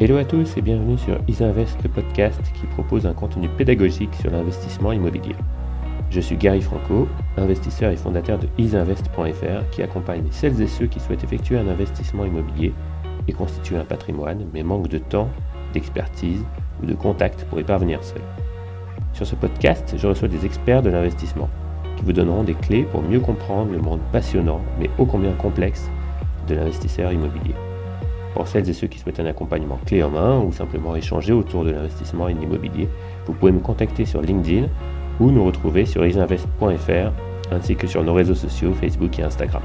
Hello à tous et bienvenue sur Isinvest, le podcast qui propose un contenu pédagogique sur l'investissement immobilier. Je suis Gary Franco, investisseur et fondateur de isinvest.fr qui accompagne celles et ceux qui souhaitent effectuer un investissement immobilier et constituer un patrimoine mais manquent de temps, d'expertise ou de contact pour y parvenir seul. Sur ce podcast, je reçois des experts de l'investissement qui vous donneront des clés pour mieux comprendre le monde passionnant mais ô combien complexe de l'investisseur immobilier. Pour celles et ceux qui souhaitent un accompagnement clé en main ou simplement échanger autour de l'investissement en immobilier, vous pouvez me contacter sur LinkedIn ou nous retrouver sur isinvest.fr ainsi que sur nos réseaux sociaux Facebook et Instagram.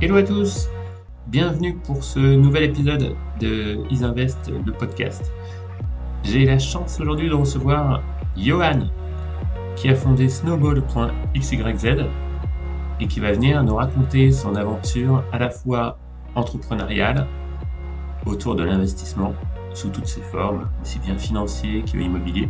Hello à tous, bienvenue pour ce nouvel épisode de Isinvest, le podcast. J'ai la chance aujourd'hui de recevoir Johan qui a fondé snowball.xyz et qui va venir nous raconter son aventure à la fois entrepreneuriale autour de l'investissement sous toutes ses formes, aussi bien financier que immobilier.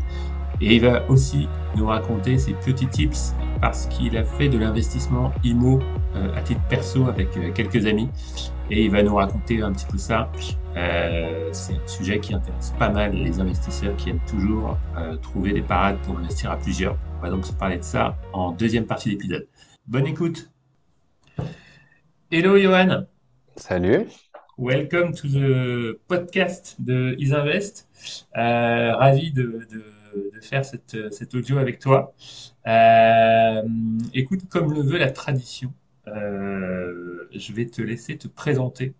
Et il va aussi nous raconter ses petits tips parce qu'il a fait de l'investissement IMO euh, à titre perso avec euh, quelques amis. Et il va nous raconter un petit peu ça. Euh, c'est un sujet qui intéresse pas mal les investisseurs qui aiment toujours trouver des parades pour investir à plusieurs. On va donc se parler de ça en deuxième partie d'épisode. Bonne écoute. Hello Johan. Salut. Welcome to the podcast de Isinvest. Euh, ravi de, faire cette, cet audio avec toi. Euh, écoute, comme le veut la tradition, euh, je vais te laisser te présenter.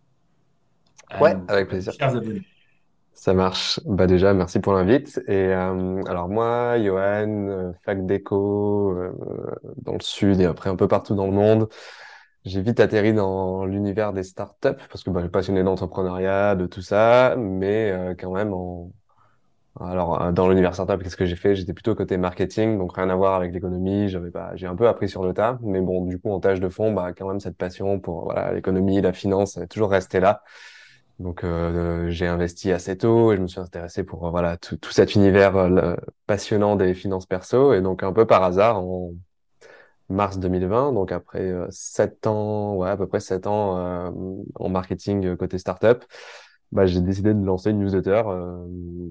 Ouais, avec plaisir. Chers abonnés. Ça marche. Bah déjà, merci pour l'invite. Et alors moi, Johan, fac d'éco dans le sud et après un peu partout dans le monde. J'ai vite atterri dans l'univers des startups parce que bah, j'ai passionné d'entrepreneuriat, de tout ça, mais euh, quand même en alors euh, dans l'univers startup, qu'est-ce que j'ai fait? J'étais plutôt côté marketing, donc rien à voir avec l'économie. J'avais pas, j'ai un peu appris sur le tas, mais bon, du coup en tâche de fond, bah quand même cette passion pour voilà l'économie, la finance, est toujours resté là. Donc euh, j'ai investi assez tôt et je me suis intéressé pour voilà tout, tout cet univers passionnant des finances perso et donc un peu par hasard en mars 2020, donc après euh, sept ans, ouais, à peu près sept ans euh, en marketing euh, côté startup, bah, j'ai décidé de lancer une newsletter,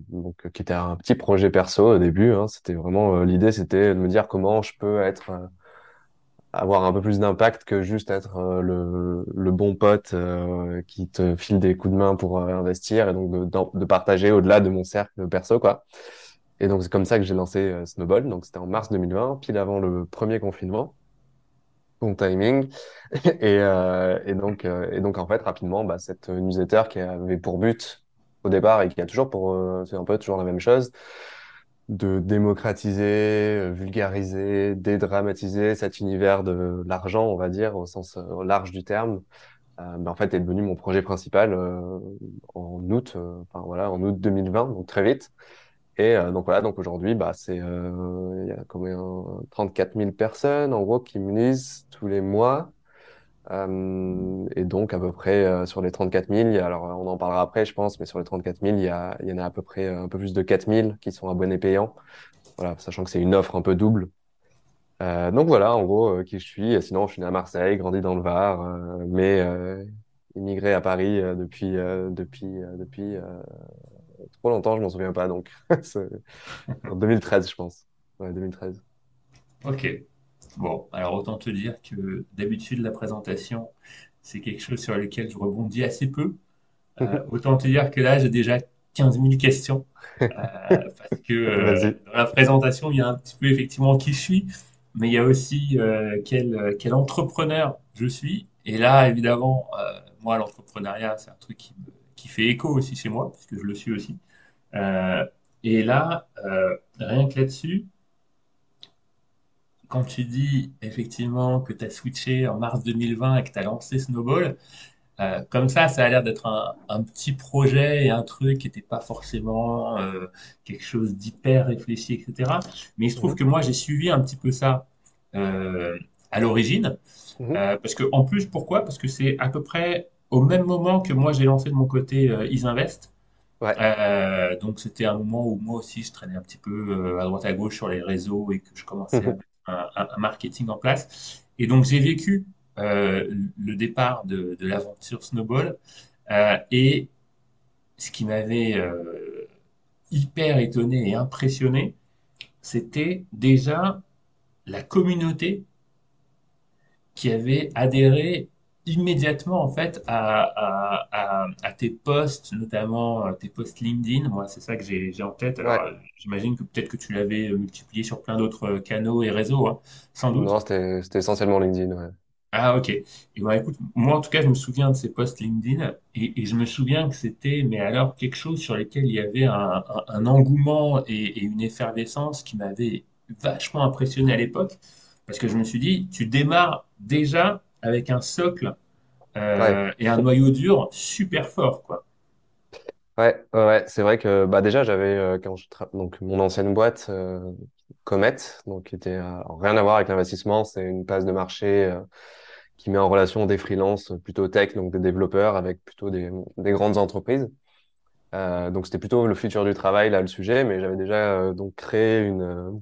donc qui était un petit projet perso au début. Hein, c'était vraiment l'idée, c'était de me dire comment je peux être avoir un peu plus d'impact que juste être le, le, bon pote qui te file des coups de main pour investir et donc de, de partager au-delà de mon cercle perso quoi. Et donc, c'est comme ça que j'ai lancé euh, Snowball. Donc, c'était en mars 2020, pile avant le premier confinement. Bon timing. et, euh, et, donc, euh, et donc, en fait, rapidement, bah, cette newsletter qui avait pour but au départ et qui a toujours pour, euh, c'est un peu toujours la même chose, de démocratiser, vulgariser, dédramatiser cet univers de l'argent, on va dire, au sens large du terme. Euh, en fait, est devenu mon projet principal en août, enfin voilà, en août 2020, donc très vite. Et euh, donc voilà, donc aujourd'hui, bah, c'est euh, il y a combien 34 000 personnes en gros qui me lisent tous les mois. Euh, et donc à peu près euh, sur les 34 000, il y a, alors on en parlera après, je pense, mais sur les 34 000, il y, a, il y en a à peu près un peu plus de 4 000 qui sont abonnés payants. Voilà, sachant que c'est une offre un peu double. donc voilà, en gros, qui je suis. Sinon, je suis né à Marseille, grandi dans le Var, mais immigré à Paris depuis depuis depuis trop longtemps, je m'en souviens pas. Donc, en 2013, je pense. Ouais, 2013. Ok. Bon, alors autant te dire que d'habitude, la présentation, c'est quelque chose sur lequel je rebondis assez peu. Euh, autant te dire que là, j'ai déjà 15 000 questions. Euh, parce que euh, dans la présentation, il y a un petit peu effectivement qui je suis, mais il y a aussi quel, quel entrepreneur je suis. Et là, évidemment, moi, l'entrepreneuriat, c'est un truc qui me qui fait écho aussi chez moi, parce que je le suis aussi. Euh, et là, euh, rien que là-dessus, quand tu dis effectivement que tu as switché en mars 2020 et que tu as lancé Snowball, euh, comme ça, ça a l'air d'être un, petit projet et un truc qui n'était pas forcément quelque chose d'hyper réfléchi, etc. Mais il se trouve mhm. que moi, j'ai suivi un petit peu ça à l'origine. Mhm. parce que, en plus, pourquoi? Parce que c'est à peu près au même moment que moi j'ai lancé de mon côté euh, Isinvest. Ouais. Euh, donc c'était un moment où moi aussi je traînais un petit peu euh, à droite à gauche sur les réseaux et que je commençais à mettre un, marketing en place. Et donc j'ai vécu euh, le départ de, de l'aventure Snowball. Et ce qui m'avait hyper étonné et impressionné, c'était déjà la communauté qui avait adhéré immédiatement en fait à, à, à, à tes posts, notamment euh, tes posts LinkedIn. Moi, c'est ça que j'ai en tête. Alors, Ouais. j'imagine que peut-être que tu l'avais euh, multiplié sur plein d'autres euh, canaux et réseaux, hein, sans doute. Non, c'était c'était essentiellement LinkedIn, ouais. Ah, ok. Et ben, écoute, moi, en tout cas, je me souviens de ces posts LinkedIn et, et je me souviens que c'était, mais alors, quelque chose sur lequel il y avait un, un- un engouement et, et une effervescence qui m'avait vachement impressionné à l'époque parce que je me suis dit, tu démarres déjà avec un socle Ouais. euh, et un noyau dur super fort, quoi. Ouais, ouais. C'est vrai que bah déjà j'avais euh, quand je tra- donc mon ancienne boîte euh, Comet, donc qui était rien à voir avec l'investissement, c'est une place de marché qui met en relation des freelances plutôt tech, donc des développeurs avec plutôt des, des grandes entreprises. Donc c'était plutôt le futur du travail là le sujet, mais j'avais déjà donc créé une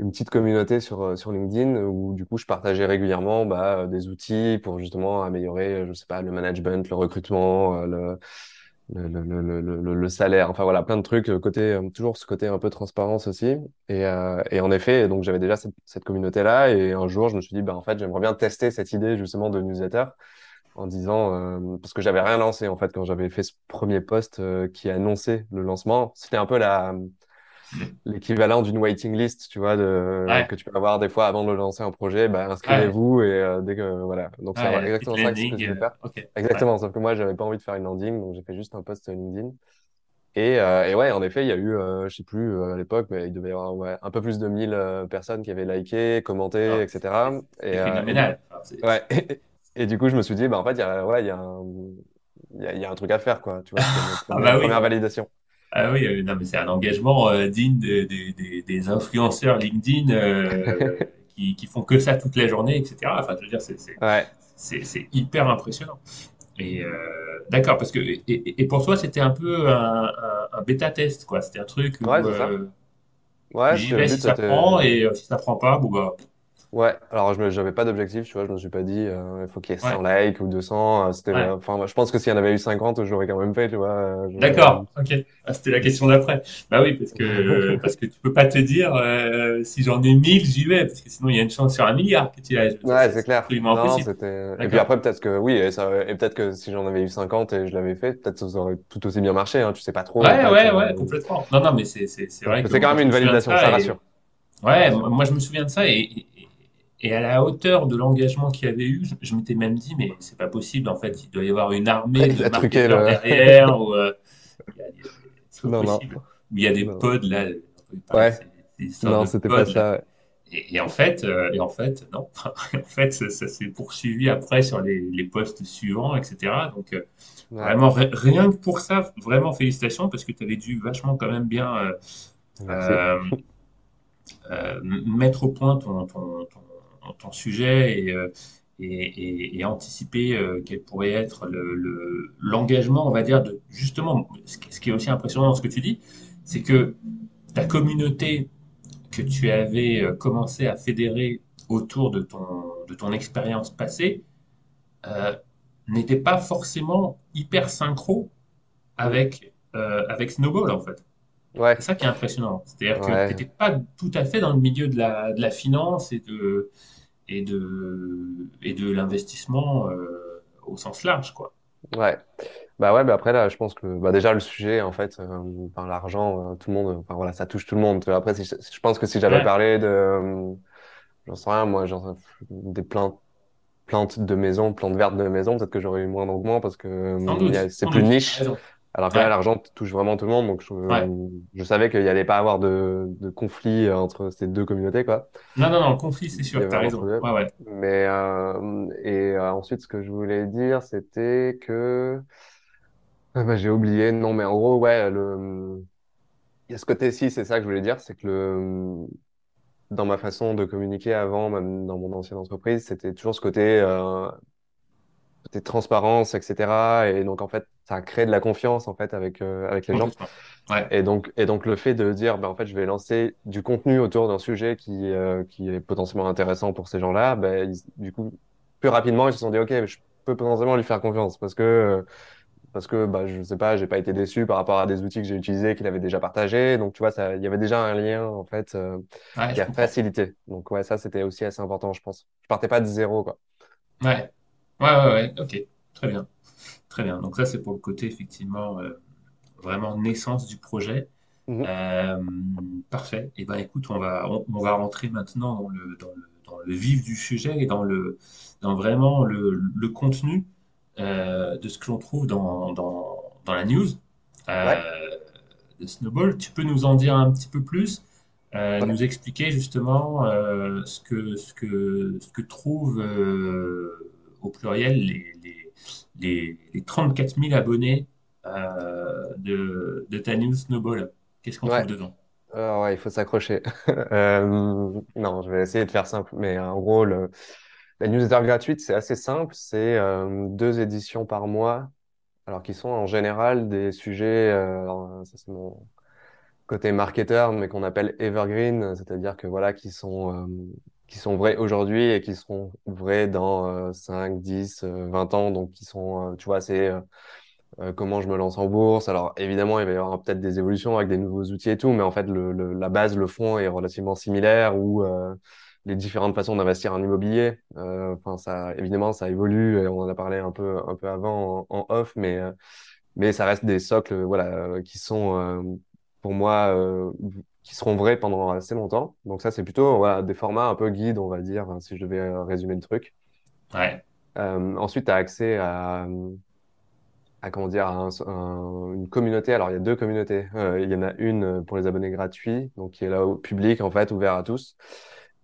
une petite communauté sur euh, sur LinkedIn où du coup je partageais régulièrement bah, des outils pour justement améliorer, euh, je sais pas, le management, le recrutement, euh, le le, le, le, le, salaire, enfin voilà, plein de trucs, euh, côté, euh, toujours ce côté un peu transparence aussi. Et, euh, et en effet, donc j'avais déjà cette, cette communauté-là, et un jour, je me suis dit, bah, en fait, j'aimerais bien tester cette idée justement de newsletter en disant, euh, parce que j'avais rien lancé en fait quand j'avais fait ce premier post euh, qui annonçait le lancement. C'était un peu la, l'équivalent d'une waiting list, tu vois, de, Ouais, que tu peux avoir des fois avant de lancer un projet, bah, ouais, inscrivez-vous et euh, dès que, voilà. Donc c'est ouais, exactement ça que je voulais euh, faire. Exactement, sauf que moi, j'avais pas envie de faire une landing, donc j'ai fait juste un post LinkedIn. Et, euh, et ouais, en effet, il y a eu, euh, je sais plus euh, à l'époque, mais il devait y avoir ouais, un peu plus de 1000 euh, personnes qui avaient liké, commenté, etc. c'est Et, phénoménal. Ouais, et, du coup, je me suis dit, bah, en fait, il y a, ouais, il y a un, il y a, il y a un truc à faire, quoi. Tu vois, Ah bah oui. première validation. Ah oui, euh, non, mais c'est un engagement euh, digne de- de- de- des influenceurs LinkedIn euh, qui, qui font que ça toute la journée, etc. Enfin, je veux dire, c'est Ouais, hyper impressionnant. Et d'accord, parce que et, et- pour toi, c'était un peu un, un- un bêta-test, quoi. C'était un truc ouais, où Ouais, j'y le vais si ça prend, et si ça prend pas, bon bah Ouais, alors je me, j'avais pas d'objectif, tu vois, je me suis pas dit euh, il faut qu'il y ait ouais, 100 likes ou 200, euh, c'était ouais. euh, enfin je pense que s'il y en avait eu 50, j'aurais quand même fait, tu vois, euh, D'accord, ok. Ah, c'était la question d'après. Bah oui, parce que parce que tu peux pas te dire euh, si j'en ai 1000, j'y vais, parce que sinon il y a une chance sur un milliard que tu y ailles. Je Ouais, c'est clair. absolument Non, impossible. c'était et puis D'accord. après peut-être que oui, et ça et peut-être que si j'en avais eu 50 et je l'avais fait, peut-être que ça aurait tout aussi bien marché, hein, tu sais pas trop en Ouais, fait. ouais, ouais, euh, complètement. Non, non, mais c'est c'est c'est vrai que c'est quand moi même je une me souviens de validation, ça ça et rassure. Ça ouais, rassure. moi je me souviens de ça et et, à la hauteur de l'engagement qu'il y avait eu, je, je m'étais même dit mais c'est pas possible en fait, il doit y avoir une armée de marketeurs derrière ou euh, Non non. possible. Ou il y a des Non. pods là, Ouais, non, c'était pas ça. Et, et en fait, euh, et en fait, non. En fait, ça, ça s'est poursuivi après sur les, les postes suivants, etc. Donc, euh, Ouais, vraiment, ri- rien que pour ça, vraiment félicitations, parce que tu avais dû vachement quand même bien euh, euh, euh, mettre au point ton, ton, ton, ton sujet et, euh, et, et, et anticiper euh, quel pourrait être le, le- l'engagement, on va dire, de justement, ce qui est aussi impressionnant dans ce que tu dis, c'est que ta communauté que tu avais euh, commencé à fédérer autour de ton, de ton expérience passée euh, n'était pas forcément hyper synchro avec, euh, avec Snowball, en fait. C'est ça qui est impressionnant. C'est-à-dire que tu n'étais pas tout à fait dans le milieu de la, de la finance et de, et de, et de l'investissement euh, au sens large, quoi. Ouais. Bah ouais, bah après là, je pense que bah déjà le sujet en fait, euh, par l'argent, euh, tout le monde, enfin voilà, ça touche tout le monde. Après, si je, pense que si j'avais Ouais, parlé de, euh, j'en sais rien, moi, genre des plantes, plantes de maison, plantes vertes de maison, peut-être que j'aurais eu moins d'engouement parce que sans euh, il y doute, a- c'est plus niche. Alors que là, l'argent touche vraiment tout le monde, donc je, ouais. je savais qu'il y allait pas avoir de, de conflit entre ces deux communautés, quoi. Non, non, non, le conflit, c'est sûr, avait tu as vraiment entre raison. ouais. Mais euh, et euh, ensuite, ce que je voulais dire, c'était que ah bah, j'ai oublié. Non, mais en gros, ouais, le il y a ce côté-ci, c'est ça que je voulais dire, c'est que le dans ma façon de communiquer avant, même dans mon ancienne entreprise, c'était toujours ce côté euh, côté transparence, etc. Et donc en fait, ça a créé de la confiance en fait avec euh, avec les gens. Ouais. Et donc, et donc le fait de dire, ben, en fait, je vais lancer du contenu autour d'un sujet qui, euh, qui est potentiellement intéressant pour ces gens-là, ben, ils- du coup, plus rapidement, ils se sont dit, OK, je peux potentiellement lui faire confiance parce que, euh, parce que bah, je sais pas, j'ai pas été déçu par rapport à des outils que j'ai utilisés qu'il avait déjà partagés. Donc, tu vois, il y avait déjà un lien, en fait, euh, Ouais, qui a comprends. facilité. Donc, ouais, ça, c'était aussi assez important, je pense. Je partais pas de zéro, quoi. Ouais, ouais, ouais, ouais, ok, très bien, très bien. Donc ça, c'est pour le côté, effectivement, euh, vraiment naissance du projet. Mhm. Euh, parfait. Et ben écoute, on va, on, on va rentrer maintenant dans le, dans le, dans le vif du sujet et dans le, dans vraiment le, le contenu euh, de ce que l'on trouve dans, dans, dans la news euh, Ouais, de Snowball. Tu peux nous en dire un petit peu plus, euh, ouais. nous expliquer justement euh, ce que, ce que, ce que trouvent euh, au pluriel les, les, les, les 34 000 abonnés euh, de, de ta news Snowball. Qu'est-ce qu'on trouve Ouais. dedans? Euh, ouais, il faut s'accrocher. Euh, non, je vais essayer de faire simple. Mais en gros, le, la newsletter gratuite, c'est assez simple. C'est euh, deux éditions par mois, alors qui sont en général des sujets, alors, ça c'est mon côté marketeur, mais qu'on appelle evergreen, c'est-à-dire que voilà, qui sont, qui sont vrais aujourd'hui et qui seront vrais dans euh, 5, 10, euh, 20 ans. Donc, qui sont, euh, tu vois, c'est euh, euh, comment je me lance en bourse. Alors, évidemment, il va y avoir peut-être des évolutions avec des nouveaux outils et tout, mais en fait, le, le- la base, le fond est relativement similaire ou les différentes façons d'investir en immobilier. Euh, Enfin, ça, évidemment, ça évolue et on en a parlé un peu, un peu avant en, off, mais euh, mais ça reste des socles, voilà, qui sont euh, pour moi qui seront vrais pendant assez longtemps. Donc ça, c'est plutôt voilà, des formats un peu guides, on va dire, hein, si je devais euh, résumer le truc. Ouais, Euh, ensuite, tu as accès à, à comment dire, à un- un- une communauté. Alors, il y a deux communautés. Euh, il y en a une pour les abonnés gratuits, donc qui est là au public, en fait, ouvert à tous.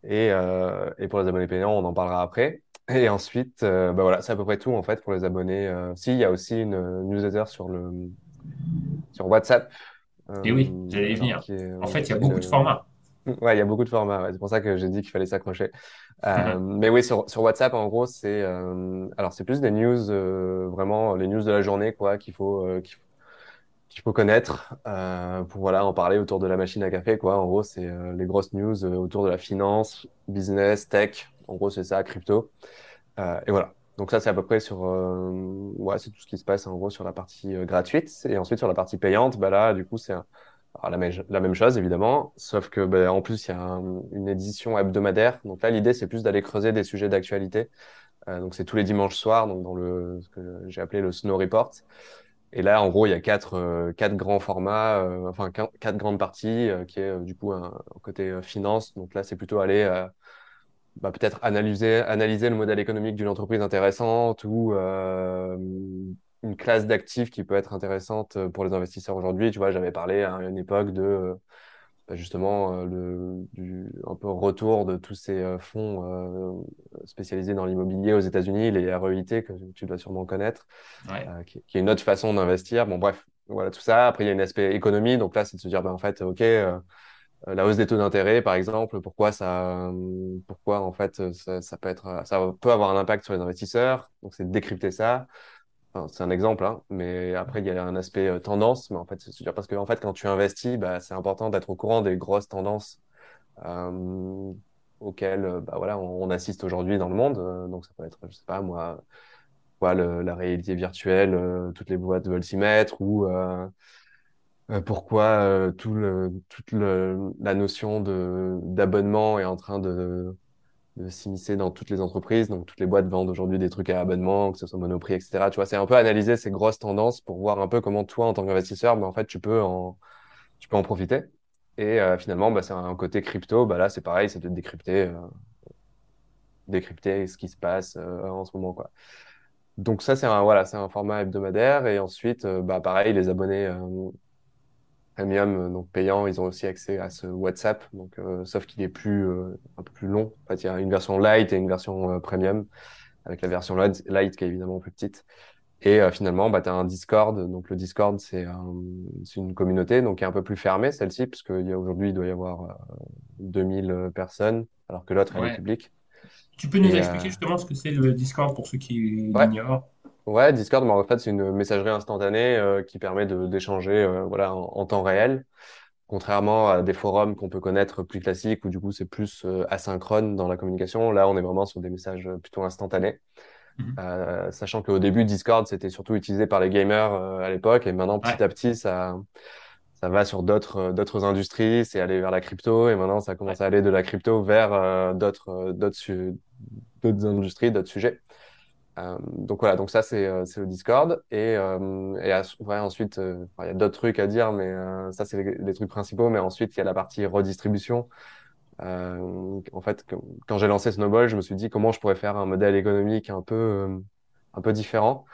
Et, euh, et pour les abonnés payants, on en parlera après. Et ensuite, bah voilà, c'est à peu près tout, en fait, pour les abonnés. Si, il y a aussi une newsletter sur le, sur WhatsApp, et oui, euh, j'allais y venir. est, En fait, il y a beaucoup de formats. Ouais, il y a beaucoup de formats. ouais. C'est pour ça que j'ai dit qu'il fallait s'accrocher. Euh, mais oui, sur, sur WhatsApp, en gros, c'est euh, alors c'est plus des news, euh, vraiment les news de la journée, quoi, qu'il faut euh, qu'il faut, connaître euh, pour voilà en parler autour de la machine à café, quoi. En gros, c'est euh, les grosses news euh, autour de la finance, business, tech. En gros, c'est ça, crypto. Euh, et voilà. Donc ça, c'est à peu près sur, euh, ouais, c'est tout ce qui se passe en gros sur la partie euh, gratuite. Et ensuite sur la partie payante, bah là, du coup, c'est la, même- la même chose évidemment, sauf que bah, en plus il y a un- une édition hebdomadaire. Donc là, l'idée c'est plus d'aller creuser des sujets d'actualité. Euh, donc c'est tous les dimanches soirs, donc dans le ce que j'ai appelé le Snow Report. Et là, en gros, il y a quatre, euh, quatre grands formats, euh, enfin qu- quatre grandes parties, qui est du coup un, côté finance. Donc là, c'est plutôt aller bah, peut-être analyser, analyser le modèle économique d'une entreprise intéressante ou euh, une classe d'actifs qui peut être intéressante pour les investisseurs aujourd'hui. Tu vois, j'avais parlé à une époque de euh, bah, justement euh, le, du un peu retour de tous ces euh, fonds euh, spécialisés dans l'immobilier aux États-Unis, les REIT que tu dois sûrement connaître, Ouais, euh, qui, qui est une autre façon d'investir. Bon, bref, voilà tout ça. Après, il y a un aspect économie. Donc là, c'est de se dire, ben, en fait, OK, euh, euh, la hausse des taux d'intérêt, par exemple, pourquoi ça, euh, pourquoi en fait euh, ça, peut être, ça peut avoir un impact sur les investisseurs? Donc c'est de décrypter ça. Enfin, c'est un exemple, hein, mais après il y a un aspect euh, tendance, mais en fait c'est parce que en fait quand tu investis, bah, c'est important d'être au courant des grosses tendances euh, auxquelles euh, bah, voilà on, assiste aujourd'hui dans le monde. Euh, donc ça peut être, je sais pas moi, quoi, le- la réalité virtuelle, euh, toutes les boîtes veulent s'y mettre ou euh, euh, pourquoi euh, tout le, toute le, la notion d'abonnement est en train de, de s'immiscer dans toutes les entreprises? Donc, toutes les boîtes vendent aujourd'hui des trucs à abonnement, que ce soit Monoprix, etc. Tu vois, c'est un peu analyser ces grosses tendances pour voir un peu comment toi, en tant qu'investisseur, bah, en fait, tu peux en, tu peux en profiter. Et euh, finalement, bah, c'est un côté crypto. Bah, là, c'est pareil, c'est de décrypter, euh, décrypter ce qui se passe euh, en ce moment, quoi. Donc ça, c'est un, voilà, c'est un format hebdomadaire. Et ensuite, euh, bah, pareil, les abonnés Premium, euh, donc payant, ils ont aussi accès à ce WhatsApp, donc euh, sauf qu'il est plus euh, un peu plus long. En fait, il y a une version light et une version euh, premium, avec la version light, light qui est évidemment plus petite. Et finalement, bah, tu as un Discord. Donc le Discord, c'est un, c'est une communauté donc qui est un peu plus fermée, celle-ci, parce qu'il y a aujourd'hui, il doit y avoir euh, 2000 personnes, alors que l'autre, elle est ouais. publique. Tu peux nous Et expliquer justement ce que c'est le Discord pour ceux qui ouais, l'ignorent? Ouais, Discord, bah, en fait, c'est une messagerie instantanée euh, qui permet de d'échanger euh, voilà, en, en temps réel. Contrairement à des forums qu'on peut connaître plus classiques, où du coup c'est plus euh, asynchrone dans la communication, là on est vraiment sur des messages euh, plutôt instantanés. Mhm. Euh, sachant qu'au début, Discord, c'était surtout utilisé par les gamers euh, à l'époque, et maintenant, Ouais, petit à petit, ça, ça va sur d'autres euh, d'autres industries, c'est aller vers la crypto, et maintenant, ça ouais, commence à aller de la crypto vers euh, d'autres euh, d'autres su- d'autres industries, d'autres sujets. Euh, donc voilà, donc ça, c'est euh, le Discord, et, euh, et ouais, ensuite, euh, il y a d'autres trucs à dire, mais euh, ça, c'est les, trucs principaux, mais ensuite, il y a la partie redistribution. En fait, quand j'ai lancé Snowball, je me suis dit comment je pourrais faire un modèle économique un peu, un peu différent,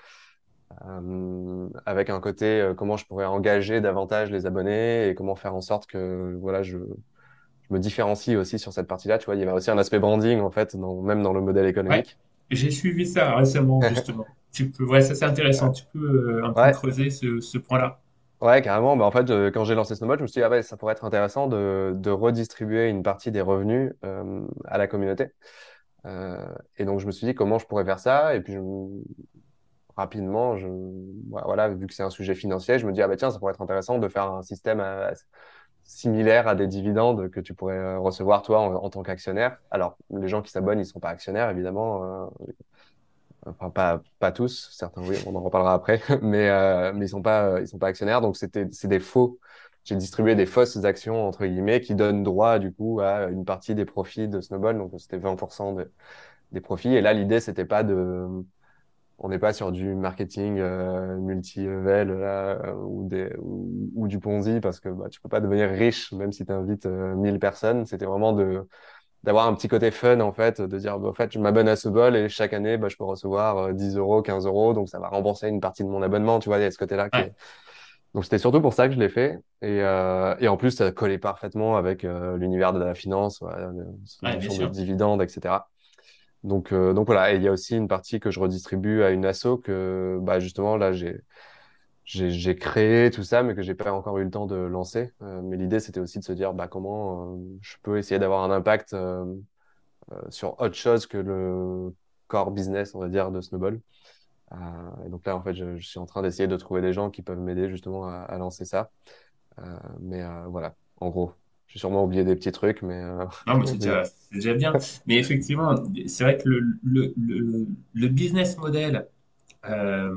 avec un côté comment je pourrais engager davantage les abonnés et comment faire en sorte que voilà, je, je me différencie aussi sur cette partie-là. Tu vois, il y avait aussi un aspect branding en fait, dans, même dans le modèle ouais. J'ai suivi ça récemment, justement. Tu peux, ouais, ça c'est intéressant. Tu peux euh, un peu Ouais, creuser ce, ce point-là. ouais, carrément. Bah, en fait, euh, quand j'ai lancé Snowball, je me suis dit ah ouais, ça pourrait être intéressant de, de redistribuer une partie des revenus euh, à la communauté. Euh, et donc, je me suis dit comment je pourrais faire ça. Et puis, je, rapidement, je, voilà, vu que c'est un sujet financier, je me dis, ah bah tiens, ça pourrait être intéressant de faire un système similaire à des dividendes que tu pourrais euh, recevoir toi en, tant qu'actionnaire. Alors, les gens qui s'abonnent, ils sont pas actionnaires, évidemment. euh, enfin, pas, pas tous, certains, oui, on en reparlera après, mais, euh, mais ils sont pas, euh, ils sont pas actionnaires. Donc, c'était, c'est des faux. J'ai distribué des fausses actions, entre guillemets, qui donnent droit, du coup, à une partie des profits de Snowball. Donc, c'était 20% de- des profits. Et là, l'idée, c'était pas de, on n'est pas sur du marketing euh, multi-level euh, ou, ou, ou du Ponzi parce que bah, tu peux pas devenir riche même si tu invites euh, 1000 personnes. C'était vraiment de d'avoir un petit côté fun en fait, de dire bah, en fait je m'abonne à ce bol et chaque année bah, je peux recevoir euh, 10 euros, 15 euros, donc ça va rembourser une partie de mon abonnement. Tu vois, il y a ce côté-là qui Ouais, est... Donc c'était surtout pour ça que je l'ai fait et, euh, et en plus ça collait parfaitement avec euh, l'univers de la finance, ouais, notion de dividendes, etc. Donc, euh, donc voilà, et il y a aussi une partie que je redistribue à une asso que bah justement là j'ai créé tout ça, mais que j'ai pas encore eu le temps de lancer. Euh, mais l'idée c'était aussi de se dire bah comment euh, je peux essayer d'avoir un impact euh, euh, sur autre chose que le core business, on va dire, de Snowball. Euh, et donc là en fait je, suis en train d'essayer de trouver des gens qui peuvent m'aider justement à, à lancer ça. Mais voilà, en gros, j'ai sûrement oublié des petits trucs, mais, euh, Non, mais c'est déjà, c'est déjà bien. Mais effectivement, c'est vrai que le, le, le, le business model, euh,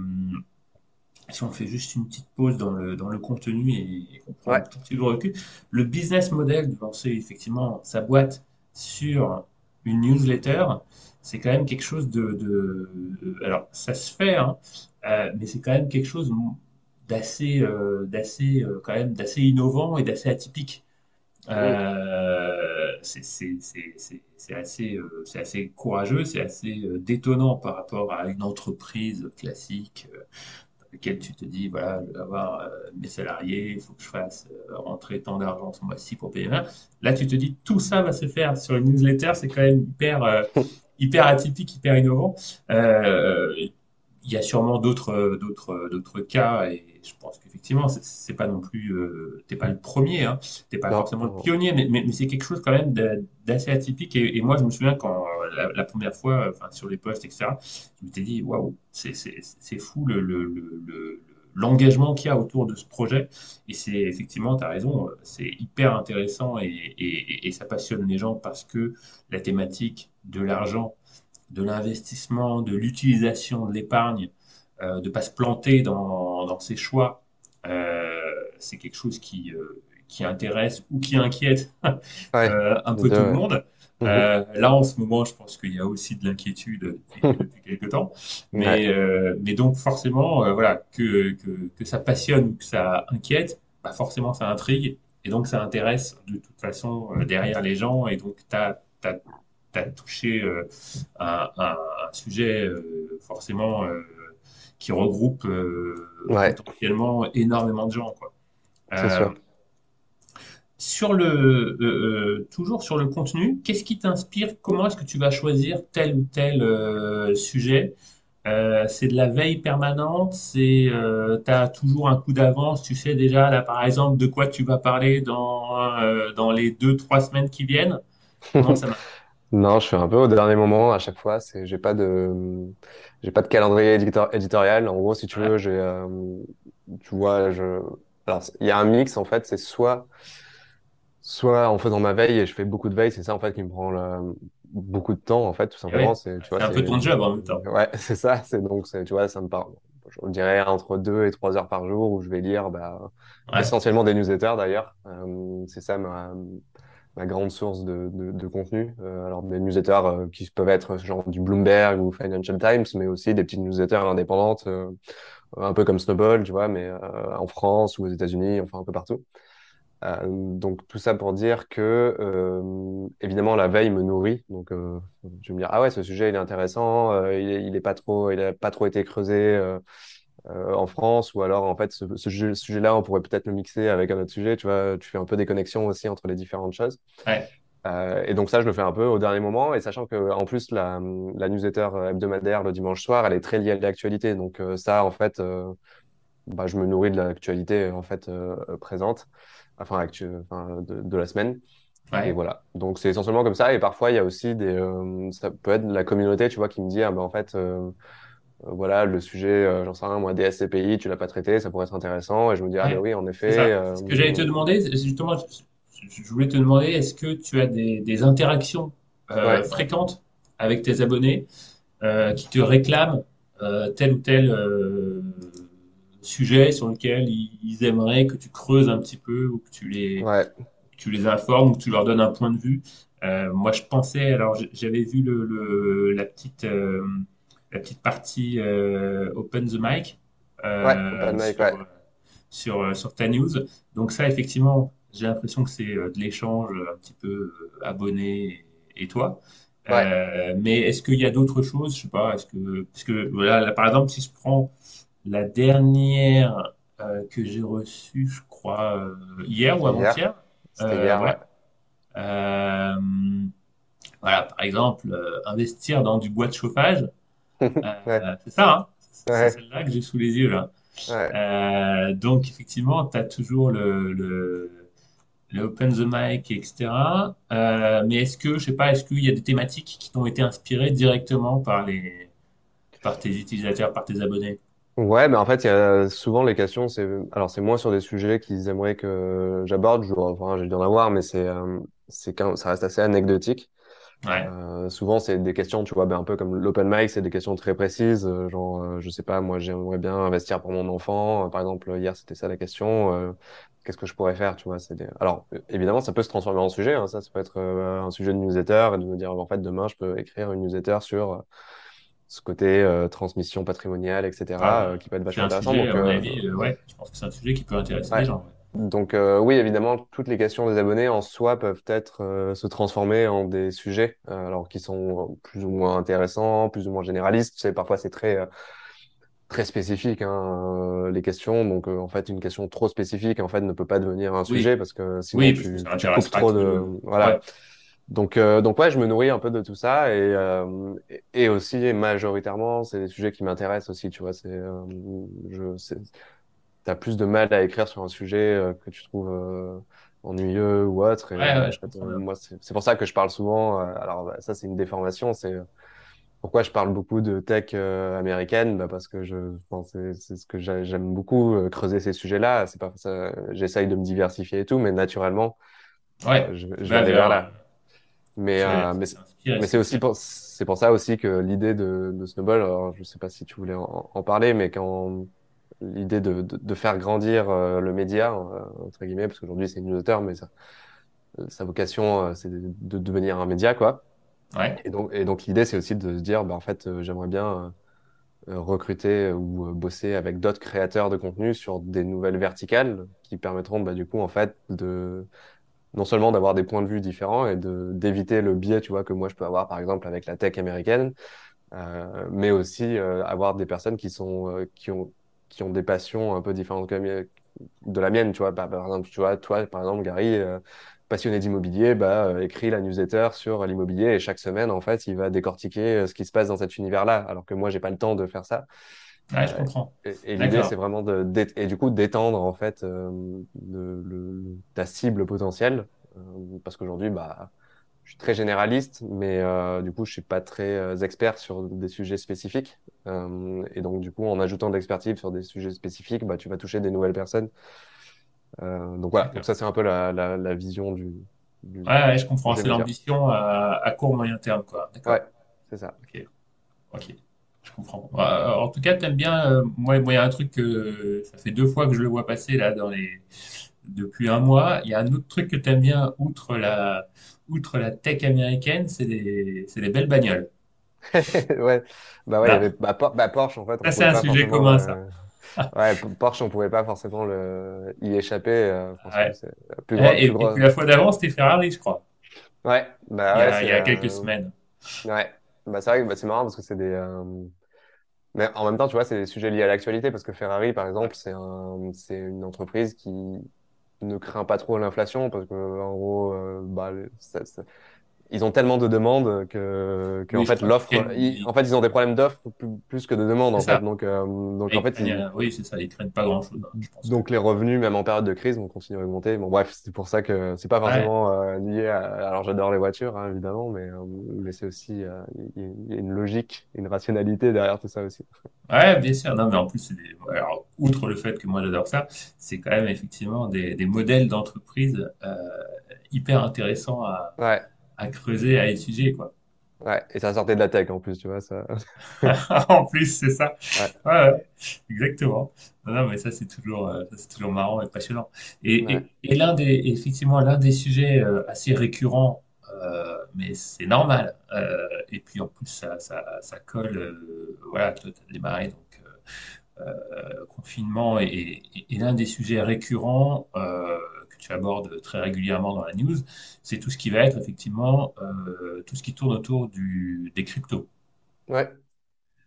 si on fait juste une petite pause dans le, dans le contenu et, et qu'on prend un tout petit peu de recul, le business model de lancer effectivement sa boîte sur une newsletter, c'est quand même quelque chose de, de- alors ça se fait, hein, euh, mais c'est quand même quelque chose d'assez, euh, d'assez, euh, quand même d'assez innovant et d'assez atypique. Euh, c'est assez, euh, assez courageux, c'est assez euh, détonnant par rapport à une entreprise classique dans laquelle tu te dis, voilà, je vais avoir mes salariés, il faut que je fasse rentrer tant d'argent ce mois-ci pour payer. ma- Là, tu te dis, tout ça va se faire sur une newsletter, c'est quand même hyper, hyper atypique, hyper innovant. Il y a sûrement d'autres euh, d'autres euh, d'autres cas et je pense qu'effectivement c'est pas non plus euh, t'es pas le premier hein, t'es pas non, forcément le pionnier mais, mais, mais c'est quelque chose quand même d'a- d'assez atypique et, et moi je me souviens quand euh, la, la première fois enfin sur les posts etc je m'étais dit waouh c'est c'est fou le le le, le- l'engagement qu'il y a autour de ce projet et c'est effectivement tu as raison c'est hyper intéressant et, et, et ça passionne les gens parce que la thématique de l'argent de l'investissement, de l'utilisation de l'épargne, euh, de ne pas se planter dans, dans ses choix, euh, c'est quelque chose qui, euh, qui intéresse ou qui inquiète Ouais, un peu tout le monde. Mhm. Là, en ce moment, je pense qu'il y a aussi de l'inquiétude depuis, quelques temps. Mais, Ouais, mais donc, forcément, voilà, que, que, que ça passionne ou que ça inquiète, bah forcément, ça intrigue. Et donc, ça intéresse de toute façon derrière les gens. Et donc, tu as, touché euh, un, sujet euh, forcément euh, qui regroupe ouais, potentiellement énormément de gens, quoi. sûr. sur le, toujours sur le contenu, qu'est-ce qui t'inspire? Comment est-ce que tu vas choisir tel ou tel sujet? Euh, c'est de la veille permanente, c'est, euh, t'as toujours un coup d'avance, tu sais déjà là par exemple de quoi tu vas parler dans euh, dans les deux trois semaines qui viennent? Comment ça marche? Non, je fais un peu au dernier moment à chaque fois. C'est, j'ai pas de, j'ai pas de calendrier éditor- éditorial. En gros, si tu veux, j'ai, euh, tu vois, je, alors il y a un mix en fait. C'est soit soit en faisant ma veille et je fais beaucoup de veille, c'est ça en fait qui me prend le- beaucoup de temps en fait, tout simplement. C'est, tu vois, c'est un peu c'est, ton job en même temps. ouais, c'est ça. C'est donc, c'est, tu vois, ça me parle. Je dirais entre deux et trois heures par jour où je vais lire, bah, Ouais, essentiellement des newsletters d'ailleurs. Euh, c'est ça ma, ma grande source de, de, de contenu. Euh, alors des newsletters euh, qui peuvent être genre du Bloomberg ou Financial Times, mais aussi des petites newsletters indépendantes, euh, un peu comme Snowball, tu vois, mais euh, en France ou aux États-Unis, enfin un peu partout. Euh, donc tout ça pour dire que euh, évidemment la veille me nourrit. Donc je vais me dire ah ouais ce sujet il est intéressant, il est, il est pas trop il a pas trop été creusé en France ou alors en fait ce, ce sujet- ce sujet-là on pourrait peut-être le mixer avec un autre sujet. Tu vois tu fais un peu des connexions aussi entre les différentes choses. ouais, Euh, et donc ça je le fais un peu au dernier moment et sachant que en plus la, la newsletter hebdomadaire le dimanche soir elle est très liée à l'actualité. Donc euh, ça en fait euh, bah, je me nourris de l'actualité en fait euh, présente, enfin, actu enfin de, de la semaine. Et voilà. Donc c'est essentiellement comme ça. Et parfois il y a aussi des, euh, ça peut être la communauté, tu vois, qui me dit ah ben en fait euh, euh, voilà le sujet, euh, j'en sais rien moi, des SCPI, tu l'as pas traité, ça pourrait être intéressant. Et je me dis ah ben oui en effet. euh, Ce que j'allais te demander, justement, je, voulais te demander, est-ce que tu as des, des interactions euh, ouais fréquentes avec tes abonnés euh, qui te réclament euh, tel ou tel euh, sujet sur lequel ils, aimeraient que tu creuses un petit peu ou que tu les, ouais que tu les informes ou que tu leur donnes un point de vue? Euh, moi, je pensais, alors j'avais vu le, le- la petite, euh, la petite partie euh, Open the Mic ouais euh, mic sur, ouais sur, euh, sur ta news. Donc ça, effectivement, j'ai l'impression que c'est de l'échange un petit peu abonné et, toi. ouais Euh, mais est-ce qu'il y a d'autres choses? Je sais pas. Est-ce que, parce que voilà, là, par exemple, si je prends la dernière euh, que j'ai reçue, je crois, euh, hier ou avant-hier, hier ouais. voilà, par exemple, investir dans du bois de chauffage, ouais euh, c'est ça, hein? C'est ouais celle-là que j'ai sous les yeux là. ouais Euh, donc effectivement, tu as toujours le, le, le open the mic, etc. Euh, mais est-ce que, je sais pas, est-ce qu'il y a des thématiques qui t'ont été inspirées directement par les, par tes utilisateurs, par tes abonnés? Ouais, mais en fait, il y a souvent les questions, c'est alors c'est moins sur des sujets qu'ils aimeraient que j'aborde, je- enfin, j'ai dû en avoir, mais c'est euh, c'est quand ça reste assez anecdotique. Ouais, Euh, souvent, c'est des questions, tu vois, ben, un peu comme l'open mic, c'est des questions très précises, euh, genre, euh, je sais pas, moi, j'aimerais bien investir pour mon enfant. Par exemple, hier, c'était ça la question. qu'est-ce que je pourrais faire, tu vois, c'est des... Alors, évidemment, ça peut se transformer en sujet, hein, ça, ça peut être un sujet de newsletter et de me dire, en fait, demain, je peux écrire une newsletter sur ce côté transmission patrimoniale, etc., Ah, qui peut être vachement intéressant. sujet, à Donc, mon avis, ouais, je pense que c'est un sujet qui peut intéresser les ouais. Donc euh, oui, évidemment, toutes les questions des abonnés en soi peuvent être euh, se transformer en des sujets, euh, alors qui sont plus ou moins intéressants, plus ou moins généralistes. Tu sais, parfois c'est très très spécifique hein, les questions. Donc en fait, une question trop spécifique en fait ne peut pas devenir un sujet Oui, parce que sinon oui, parce que tu tu coupes trop de Ouais, voilà. Donc euh, donc ouais, je me nourris un peu de tout ça et euh, et et aussi majoritairement c'est des sujets qui m'intéressent aussi. Tu vois, c'est euh, je c'est t'as plus de mal à écrire sur un sujet euh, que tu trouves euh, ennuyeux ou autre. Et ouais, ouais, je fait, euh, moi, c'est pour ça que je parle souvent. alors, bah, ça, c'est une déformation. C'est pourquoi je parle beaucoup de tech euh, américaine, bah, parce que je pense c'est ce que j'a- j'aime beaucoup euh, creuser ces sujets-là. C'est pas ça. J'essaye de me diversifier et tout, mais naturellement, Ouais, euh, je, tu vais aller vers. là. Mais tu euh, mais c'est aussi pour c'est pour ça aussi que l'idée de, de Snowball. Alors, je sais pas si tu voulais en, en parler, mais quand l'idée de, de, de faire grandir euh, le média, euh, entre guillemets, parce qu'aujourd'hui c'est une newsletter, mais ça, sa vocation, euh, c'est de, de devenir un média, quoi. Ouais, Et donc, et donc l'idée, c'est aussi de se dire, bah, en fait, j'aimerais bien recruter ou bosser avec d'autres créateurs de contenu sur des nouvelles verticales qui permettront, bah, du coup, en fait, de non seulement d'avoir des points de vue différents et de d'éviter le biais, tu vois, que moi je peux avoir, par exemple, avec la tech américaine, euh, mais aussi euh, avoir des personnes qui sont euh, qui ont qui ont des passions un peu différentes de la mienne tu vois. Par, par exemple tu vois toi par exemple Gary euh, passionné d'immobilier bah euh, écrit la newsletter sur l'immobilier et chaque semaine en fait il va décortiquer euh, ce qui se passe dans cet univers-là alors que moi j'ai pas le temps de faire ça. Ouais, je comprends. et, et l'idée c'est vraiment de et du coup d'étendre en fait le, le- le- ta cible potentielle parce qu'aujourd'hui bah je suis très généraliste, mais euh, du coup, je suis pas très euh, expert sur des sujets spécifiques. Euh, et donc, du coup, en ajoutant de l'expertise sur des sujets spécifiques, bah, tu vas toucher des nouvelles personnes donc voilà, donc ça c'est un peu la, la, la vision du, du Ouais, ouais, je comprends. C'est l'ambition à, à court moyen terme, quoi. Ouais, D'accord. c'est ça. Ok. Ok. Je comprends. Euh, en tout cas, t'aimes bien. euh, moi, moi, il y a un truc que ça fait deux fois que je le vois passer là dans les depuis un mois. Il y a un autre truc que t'aimes bien, outre la outre la tech américaine, c'est les les belles bagnoles. Ouais, bah ouais, il y avait bah, Por- bah, Porsche en fait, ça, c'est un sujet commun, ça. euh, ouais, Porsche on pouvait pas forcément le y échapper. euh, Ouais. plus Eh, plus Et, et puis la fois d'avant, c'était Ferrari, je crois. Ouais, bah Il y ouais, a, il y a quelques semaines. ouais, bah c'est vrai que bah, c'est marrant parce que c'est des euh, mais en même temps tu vois c'est des sujets liés à l'actualité parce que Ferrari par exemple c'est un c'est une entreprise qui ne craint pas trop l'inflation parce que en gros euh, bah ça- ils ont tellement de demandes que, que en Oui, fait l'offre, en fait ils ont des problèmes d'offre plus, que de demandes en fait. Donc euh, donc en fait ils, oui, c'est ça. Ils craignent pas grand-chose, hein, je pense. donc les revenus même en période de crise vont continuer à augmenter. Bon bref c'est pour ça que c'est pas Ouais. forcément euh, lié à. Alors j'adore les voitures hein, évidemment, mais euh, mais c'est aussi euh, il y, a une logique, une rationalité derrière tout ça aussi. Ouais, bien sûr. Non, mais en plus, c'est des... Alors, outre le fait que moi j'adore ça, c'est quand même effectivement des, des modèles d'entreprise euh, hyper intéressants à, Ouais à creuser, à étudier, quoi. ouais et ça sortait de la tech en plus tu vois ça. En plus, c'est ça. Ouais Ouais, ouais, exactement. Non, non, mais ça, c'est toujours, euh, c'est toujours marrant et passionnant. Et, et, et l'un des, effectivement, l'un des sujets euh, assez récurrents, euh, mais c'est normal. et puis, en plus, ça, ça, ça colle. voilà, toi, tu as démarré, donc. confinement est, est l'un des sujets récurrents que tu abordes très régulièrement dans la news. C'est tout ce qui va être effectivement euh, tout ce qui tourne autour du, des cryptos. ouais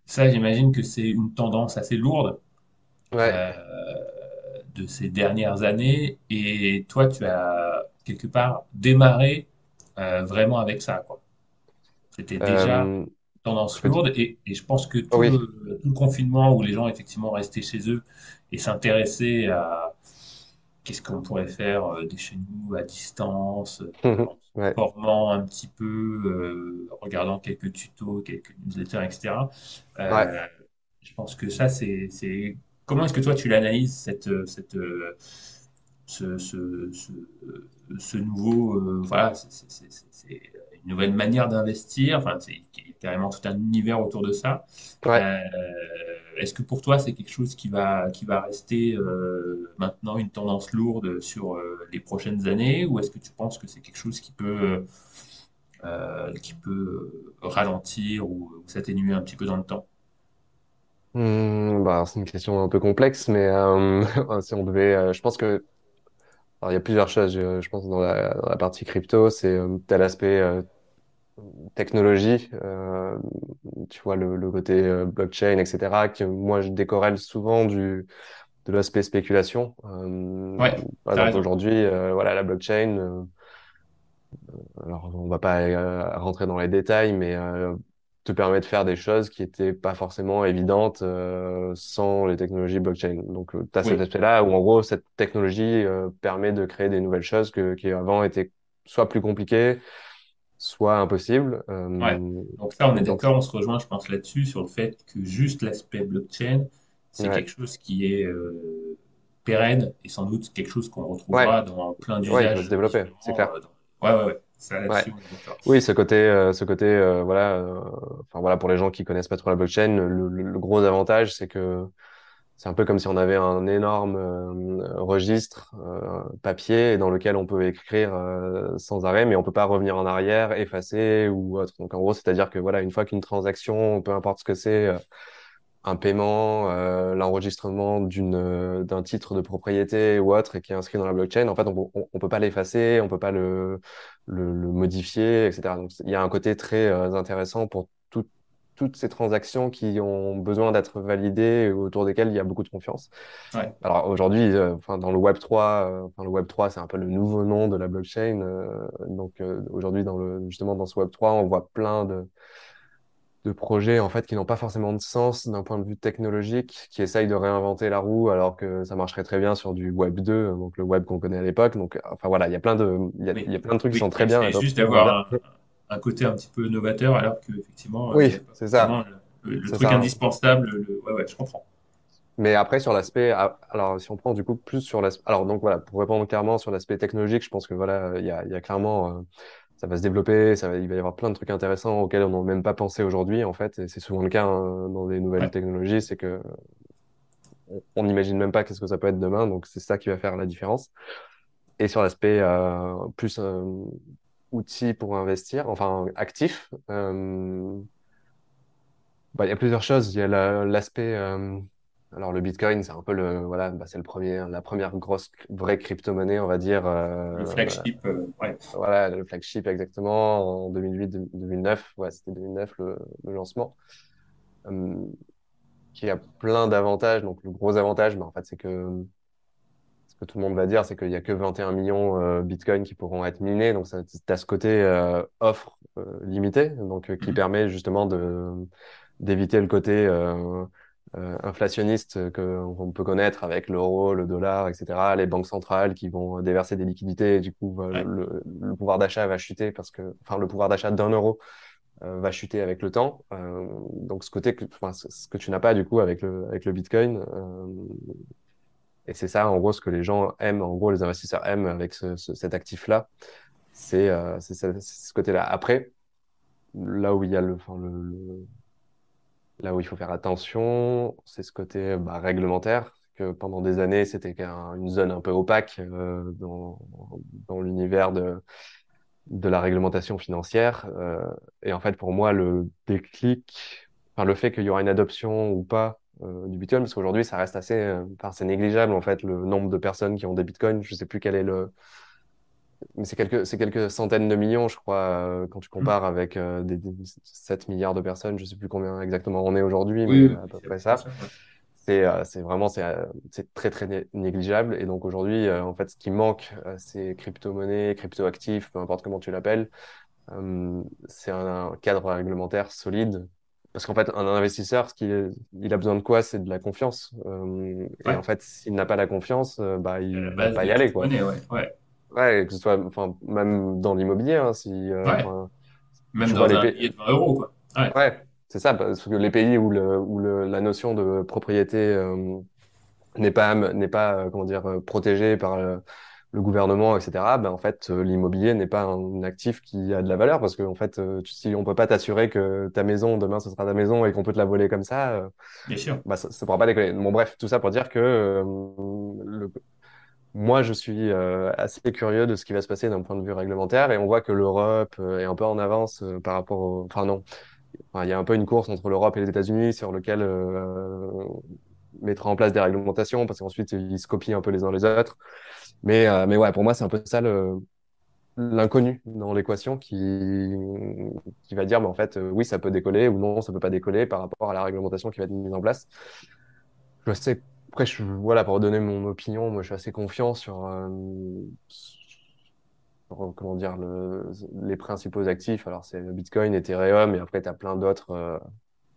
Ça, j'imagine que c'est une tendance assez lourde ouais. euh, de ces dernières années. Et toi, tu as quelque part démarré euh, vraiment avec ça. C'était déjà Euh, tendance lourde et, et je pense que tout oui. le, tout le confinement où les gens effectivement restaient chez eux et s'intéressaient à qu'est-ce qu'on pourrait faire euh, de chez nous à distance, en Ouais formant un petit peu, euh, regardant quelques tutos, quelques newsletters, etc. ouais. Euh, je pense que ça, c'est. Comment est-ce que toi, tu l'analyses, cette, euh, cette, ce, ce, ce, ce nouveau... euh, voilà, c'est une nouvelle manière d'investir. Enfin, c'est carrément tout un univers autour de ça. Ouais. Euh, est-ce que pour toi, c'est quelque chose qui va, qui va rester euh, maintenant une tendance lourde sur euh, les prochaines années, ou est-ce que tu penses que c'est quelque chose qui peut, qui peut ralentir ou, ou s'atténuer un petit peu dans le temps? Hmm, bah, c'est une question un peu complexe, mais si on devait, je pense que, alors il y a plusieurs choses. Je, je pense dans la, dans la partie crypto, c'est euh, tel aspect euh, technologie, euh, tu vois le, le côté euh, blockchain, etc. Que moi je décorrèle souvent du de l'aspect spéculation. Euh, Ouais, par t'as exemple raison. aujourd'hui, euh, voilà la blockchain. euh, alors on va pas euh, rentrer dans les détails, mais euh, te permet de faire des choses qui étaient pas forcément évidentes euh, sans les technologies blockchain. Donc, tu as cet Oui, aspect-là où, en gros, cette technologie euh, permet de créer des nouvelles choses que, qui avant étaient soit plus compliquées, soit impossibles. ouais. Euh, Donc ça, on est d'accord, on se rejoint, je pense, là-dessus, sur le fait que juste l'aspect blockchain, c'est ouais, quelque chose qui est euh, pérenne et sans doute quelque chose qu'on ouais, retrouvera dans plein ouais, il va se d'usages développer, c'est clair. euh, dans- Ouais, ouais, ouais. Ça, Ouais. Oui, ce côté, euh, ce côté, euh, voilà, euh, enfin voilà, pour les gens qui connaissent pas trop la blockchain, le, le- le gros avantage, c'est que C'est un peu comme si on avait un énorme registre papier dans lequel on peut écrire sans arrêt, mais on peut pas revenir en arrière, effacer ou autre. Donc en gros, c'est-à-dire que voilà, une fois qu'une transaction, peu importe ce que c'est, un paiement, euh, l'enregistrement d'une euh, d'un titre de propriété ou autre et qui est inscrit dans la blockchain, en fait, on, on, on peut pas l'effacer, on peut pas le, le, le modifier, etc. Donc il y a un côté très euh, intéressant pour tout, toutes ces transactions qui ont besoin d'être validées et autour desquelles il y a beaucoup de confiance. Ouais, Alors aujourd'hui, euh, dans le Web 3, euh, enfin le Web 3 c'est un peu le nouveau nom de la blockchain. donc aujourd'hui dans le justement dans ce Web 3, on voit plein de de projets en fait qui n'ont pas forcément de sens d'un point de vue technologique, qui essayent de réinventer la roue alors que ça marcherait très bien sur du Web 2, donc le web qu'on connaît à l'époque. Donc euh, enfin voilà, il y a plein de il y a, il oui, y a plein de trucs qui sont très bien et juste d'avoir un, un côté un petit peu novateur, alors que effectivement, euh, Oui, c'est ça. le, truc ça. indispensable. Le... Ouais, ouais, je comprends. Mais après, sur l'aspect, ah, alors si on prend du coup plus sur l'aspect, alors donc voilà, pour répondre clairement sur l'aspect technologique, je pense que voilà, il y a, il y a clairement, euh, ça va se développer, ça va, il va y avoir plein de trucs intéressants auxquels on n'a même pas pensé aujourd'hui, en fait, et c'est souvent le cas hein, dans des nouvelles Ouais, technologies, c'est que on n'imagine même pas qu'est-ce que ça peut être demain, donc c'est ça qui va faire la différence. Et sur l'aspect euh, plus euh, outils pour investir, enfin actif, euh, bah, il y a plusieurs choses. Il y a la- l'aspect, euh, alors le Bitcoin, c'est un peu le, voilà, bah, c'est le premier, la première grosse vraie crypto-monnaie, on va dire, le euh, flagship, euh, ouais. voilà, le flagship exactement en 2008-2009, ouais, c'était 2009 le, le lancement, euh, qui a plein d'avantages. Donc le gros avantage, bah, en fait, c'est que ce que tout le monde va dire, c'est qu'il y a que 21 millions euh, Bitcoin qui pourront être minés. Donc, tu as ce côté euh, offre euh, limitée, donc euh, qui Mhm. permet justement de d'éviter le côté inflationniste que on peut connaître avec l'euro, le dollar, etc. Les banques centrales qui vont déverser des liquidités, et du coup, Ouais, le, le pouvoir d'achat va chuter parce que, enfin, le pouvoir d'achat d'un euro euh, va chuter avec le temps. Euh, donc, ce côté, que, enfin, ce que tu n'as pas du coup avec le avec le Bitcoin. euh, et c'est ça, en gros, ce que les gens aiment, en gros, les investisseurs aiment avec ce, ce- cet actif-là, c'est euh, ce côté-là. Après, là où il y a le, enfin, le, le- là où il faut faire attention, c'est ce côté bah, réglementaire, que pendant des années, c'était une zone un peu opaque euh, dans, dans l'univers de, de la réglementation financière. Euh, et en fait, pour moi, le déclic, enfin, le fait qu'il y aura une adoption ou pas euh, du Bitcoin, parce qu'aujourd'hui, ça reste assez, euh, enfin, c'est négligeable, en fait, le nombre de personnes qui ont des Bitcoins. Je sais plus quel est le, mais c'est quelques, c'est quelques centaines de millions, je crois, euh, quand tu Mhm. compares avec euh, des, des 7 milliards de personnes. Je sais plus combien exactement on est aujourd'hui, Oui, mais oui, à peu c'est près ça. ça. ouais. C'est euh, c'est vraiment c'est euh, c'est très très né- négligeable et donc aujourd'hui euh, en fait ce qui manque à ces crypto-monnaies, crypto-actifs, peu importe comment tu l'appelles, euh, c'est un, un cadre réglementaire solide parce qu'en fait un investisseur ce qu'il il a besoin de quoi? C'est de la confiance Euh, et en fait s'il n'a pas la confiance euh, bah c'est il va pas y aller quoi. crypto-monnaies, ouais. Ouais, que ce soit enfin même dans l'immobilier hein, si euh, ouais. Même dans les un pays billet de 20 euros, quoi. Ouais, ouais c'est ça parce que les pays où le où le la notion de propriété euh, n'est pas, n'est pas, euh, comment dire, euh, protégé par euh, le gouvernement, etc., ben, en fait, l'immobilier n'est pas un actif qui a de la valeur parce que, en fait, si on peut pas t'assurer que ta maison, demain, ce sera ta maison et qu'on peut te la voler comme ça, euh, bien sûr. bah, ça, ça pourra pas décoller. Bon, bref, tout ça pour dire que euh, le- moi, je suis euh, assez curieux de ce qui va se passer d'un point de vue réglementaire et on voit que l'Europe euh, est un peu en avance euh, par rapport au... Enfin, non. Il y a un peu une course entre l'Europe et les États-Unis sur lequel euh, mettra en place des réglementations parce qu'ensuite ils se copient un peu les uns les autres. Mais, mais ouais, pour moi, c'est un peu ça l'inconnu dans l'équation qui, qui va dire, bah, en fait, oui, ça peut décoller ou non, ça peut pas décoller par rapport à la réglementation qui va être mise en place. Je sais, après, je, voilà, pour donner mon opinion, moi, je suis assez confiant sur, euh, sur, comment dire, le, les principaux actifs. Alors, c'est le Bitcoin, Ethereum, et après, tu as plein d'autres euh,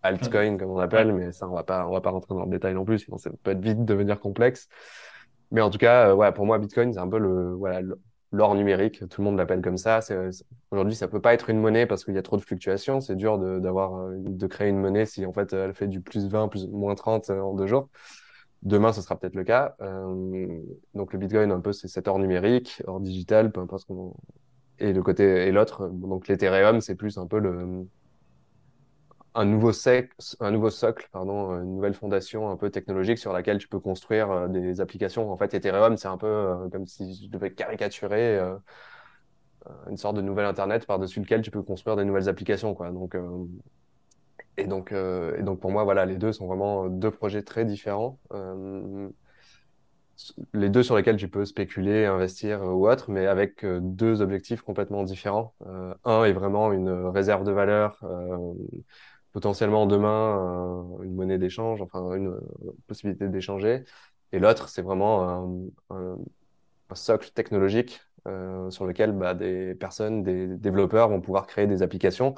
altcoins, comme on appelle, mais ça, on va pas, on va pas rentrer dans le détail non plus, sinon ça peut être vite devenir complexe. Mais en tout cas, euh, ouais, pour moi, Bitcoin, c'est un peu le, voilà, l'or numérique. Tout le monde l'appelle comme ça. Aujourd'hui, ça peut pas être une monnaie parce qu'il y a trop de fluctuations. C'est dur de, d'avoir, euh, de créer une monnaie si, en fait, elle fait du plus 20, plus, moins 30 euh, en deux jours. Demain, ce sera peut-être le cas. Euh, donc, le Bitcoin, un peu, c'est cet or numérique, or digital, peu importe ce qu'on, et le côté, et l'autre, donc l'Ethereum, c'est plus un peu le, un nouveau socle, une nouvelle fondation un peu technologique sur laquelle tu peux construire euh, des applications. En fait, Ethereum, c'est un peu euh, comme si je devais caricaturer une sorte de nouvel Internet par-dessus lequel tu peux construire des nouvelles applications, quoi. Donc, et donc, euh, et donc pour moi, voilà, les deux sont vraiment deux projets très différents. Euh, les deux sur lesquels tu peux spéculer, investir euh, ou autre, mais avec euh, deux objectifs complètement différents. Euh, un est vraiment une réserve de valeur, euh, potentiellement demain euh, une monnaie d'échange, enfin une euh, possibilité d'échanger. Et l'autre, c'est vraiment un, socle technologique euh, sur lequel bah, des personnes, des développeurs vont pouvoir créer des applications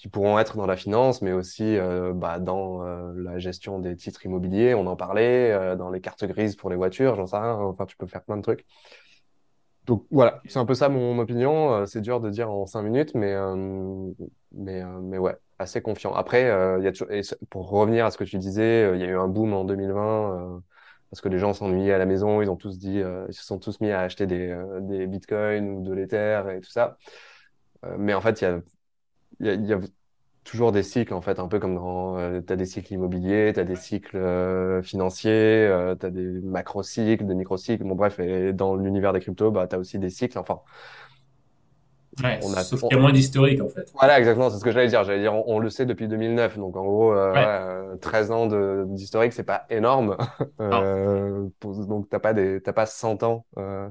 qui pourront être dans la finance, mais aussi euh, bah, dans euh, la gestion des titres immobiliers, on en parlait, euh, dans les cartes grises pour les voitures, j'en sais rien, enfin tu peux faire plein de trucs. Donc voilà, c'est un peu ça mon opinion. C'est dur de dire en cinq minutes, mais, mais, mais ouais. assez confiant. Après, il y a pour revenir à ce que tu disais, il y a eu un boom en 2020 euh, parce que les gens s'ennuyaient à la maison, ils ont tous dit, ils se sont tous mis à acheter des, des bitcoins ou de l'Ether et tout ça. mais en fait, il y a, il y a, y a toujours des cycles, en fait, un peu comme dans, tu as des cycles immobiliers, tu as des cycles financiers, tu as des macro-cycles, des micro-cycles. Bon, bref, et dans l'univers des cryptos, bah, tu as aussi des cycles. Enfin, Ouais, on a, sauf qu'il y a moins d'historique en fait. Voilà, exactement, c'est ce que j'allais dire. J'allais dire, on, le sait depuis 2009, donc en gros, euh, 13 ans d'historique, c'est pas énorme. euh, pour, donc t'as pas des, t'as pas 100 ans euh,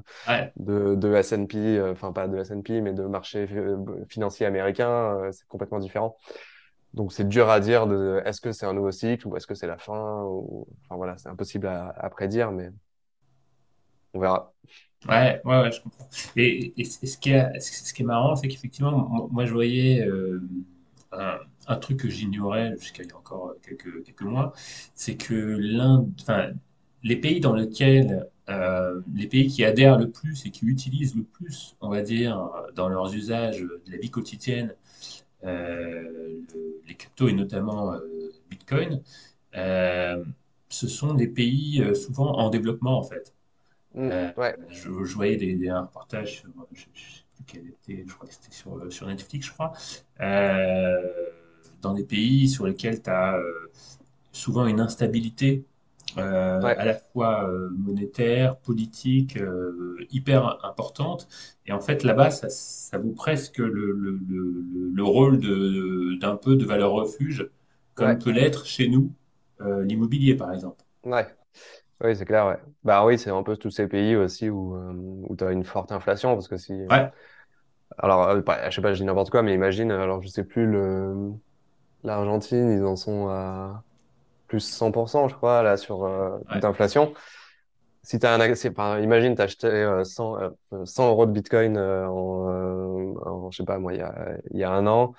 de, de S&P, euh, enfin pas de S&P, mais de marché euh, financier américain, euh, c'est complètement différent. Donc c'est dur à dire de, est-ce que c'est un nouveau cycle ou est-ce que c'est la fin ou, enfin voilà, c'est impossible à, à prédire, mais on verra. Ouais, ouais, ouais, je comprends. Et, ce qui est, ce qui est marrant, c'est qu'effectivement, moi, je voyais euh, un, truc que j'ignorais jusqu'à il y a encore quelques, quelques mois, c'est que les pays dans lesquels, euh, les pays qui adhèrent le plus et qui utilisent le plus, on va dire, dans leurs usages de la vie quotidienne, euh, le- les cryptos et notamment euh, Bitcoin, euh, ce sont des pays euh, souvent en développement en fait. Mm, Euh, ouais, je, je voyais des, des- un reportage sur, je, je sais plus quel était, je crois que c'était sur, sur Netflix, je crois, euh, dans des pays sur lesquels tu as souvent une instabilité euh, ouais, à la fois euh, monétaire, politique, euh, hyper importante. Et en fait, là-bas, ça, ça vaut presque le, le, le, le- le rôle d'un peu de valeur refuge, comme ouais, peut l'être chez nous euh, l'immobilier, par exemple. ouais. Oui, c'est clair, ouais. Bah oui, c'est un peu tous ces pays aussi où, euh, où tu as une forte inflation, parce que si... Ouais, Alors, euh, bah, je sais pas, je dis n'importe quoi, mais imagine, alors je sais plus, le l'Argentine, ils en sont à plus 100%, je crois, là, sur euh, ouais, d'inflation. Si t'as un accès, enfin, imagine, t'as acheté euh, 100, euh, 100 euros de Bitcoin euh, en, euh, en, je sais pas, moi, il y a, il y a un an,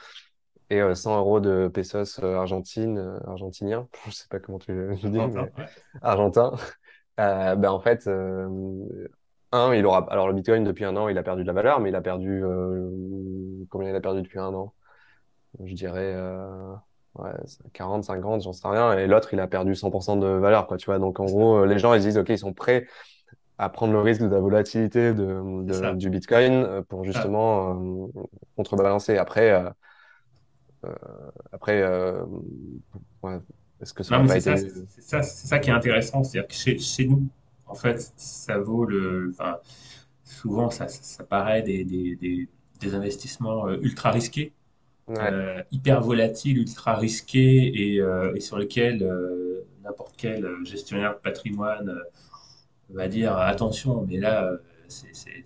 et euh, 100 euros de pesos euh, argentine, euh, argentinien, je sais pas comment tu le dis, Argentin, mais ouais, argentin. Euh, ben en fait, euh, un, il aura. Alors le Bitcoin depuis un an, il a perdu de la valeur, mais il a perdu euh, combien il a perdu depuis un an? Je dirais euh, ouais, 40, 50, j'en sais rien. Et l'autre, il a perdu 100% de valeur, quoi. Tu vois. Donc en gros, euh, les gens ils disent ok, ils sont prêts à prendre le risque de la volatilité de, du Bitcoin euh, pour justement euh, contrebalancer. Après, euh, euh, après, euh, ouais, est-ce que ça Non, mais pas c'est ça, ça, qui est intéressant. C'est-à-dire que chez, chez nous, en fait, ça vaut le. Enfin, souvent, ça, ça, ça paraît des, des, des, des investissements euh, ultra risqués, Ouais, euh, hyper volatiles, ultra risqués et, euh, et sur lesquels euh, n'importe quel gestionnaire de patrimoine euh, va dire attention, mais là,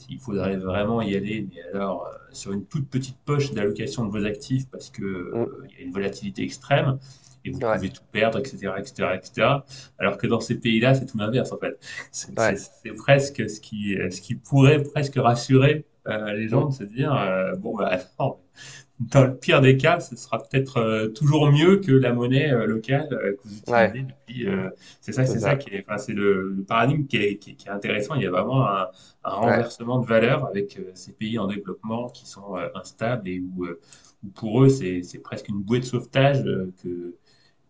il faudrait vraiment y aller, mais alors euh, sur une toute petite poche d'allocation de vos actifs parce que Mm, euh, y a une volatilité extrême et vous ouais, pouvez tout perdre, etc., etc., etc. Alors que dans ces pays-là, c'est tout l'inverse en fait. C'est ouais, presque ce qui, ce qui pourrait presque rassurer euh, les gens mm, de se dire euh, bon bah attends, dans le pire des cas, ce sera peut-être euh, toujours mieux que la monnaie euh, locale euh, que vous ouais, utilisez depuis. c'est ça, c'est ça qui est, enfin, c'est le, le paradigme qui est, qui est- qui est intéressant. Il y a vraiment un, un Ouais. renversement de valeur avec ces pays en développement qui sont instables et où, où pour eux c'est c'est presque une bouée de sauvetage que,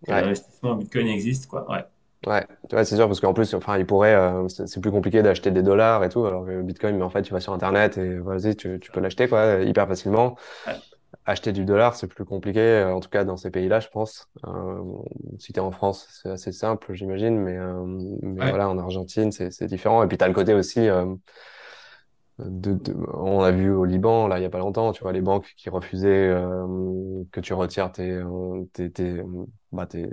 que Ouais, l'investissement en Bitcoin existe, quoi. Ouais, ouais, c'est sûr, parce qu'en plus, enfin, il pourrait, euh, c'est c'est plus compliqué d'acheter des dollars et tout, alors que Bitcoin, mais en fait, tu vas sur Internet et vas-y, tu, tu peux l'acheter, quoi, hyper facilement. Acheter du dollar, c'est plus compliqué, euh, en tout cas dans ces pays-là, je pense. Euh, si t'es en France, c'est assez simple, j'imagine, mais, euh, mais ouais, voilà, en Argentine, c'est, c'est différent. Et puis, t'as le côté aussi, euh, de, de- on l'a vu au Liban, là, il y a pas longtemps, tu vois, les banques qui refusaient, euh, que tu retires tes, euh, tes, tes, bah, tes,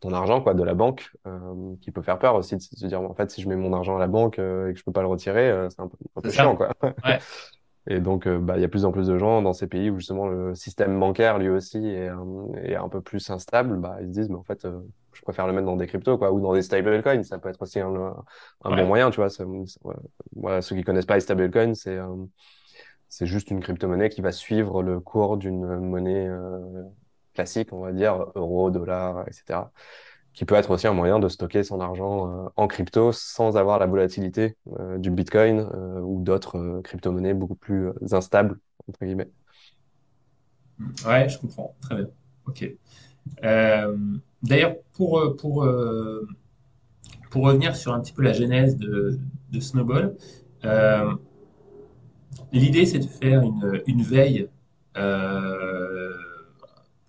ton argent quoi de la banque euh, qui peut faire peur aussi de se dire en fait si je mets mon argent à la banque euh, et que je peux pas le retirer euh, c'est un peu, un c'est peu chiant quoi Ouais, et donc euh, bah il y a plus en plus de gens dans ces pays où justement le système bancaire lui aussi est, euh, est un peu plus instable. Bah ils se disent mais en fait euh, je préfère le mettre dans des cryptos quoi ou dans des stablecoins. Ça peut être aussi un, un bon moyen tu vois. Voilà ceux qui connaissent pas les stablecoins c'est euh, c'est juste une crypto-monnaie qui va suivre le cours d'une monnaie classique on va dire euro dollar etc qui peut être aussi un moyen de stocker son argent euh, en crypto sans avoir la volatilité euh, du Bitcoin euh, ou d'autres crypto-monnaies beaucoup plus instables, entre guillemets. ouais, je comprends. Très bien. ok. D'ailleurs, pour, pour, pour revenir sur un petit peu la genèse de, de Snowball, l'idée c'est de faire une, une veille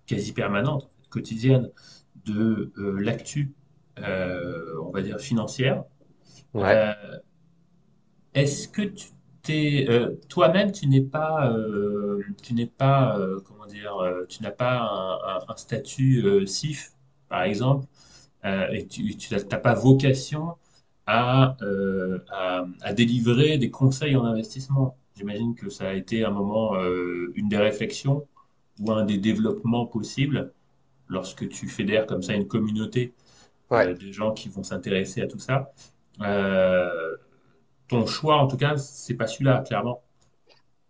quasi permanente, quotidienne, de euh, l'actu, euh, on va dire financière. Ouais. Euh, est-ce que tu t'es, euh, toi-même, tu n'es pas, euh, tu n'es pas, euh, comment dire, tu n'as pas un, un- un statut CIF, par exemple, et tu, n'as pas vocation à, à, à délivrer des conseils en investissement? J'imagine que ça a été un moment, une des réflexions ou un des développements possibles lorsque tu fédères comme ça une communauté Ouais. euh, de gens qui vont s'intéresser à tout ça. Euh, ton choix, en tout cas, c'est pas celui-là, clairement.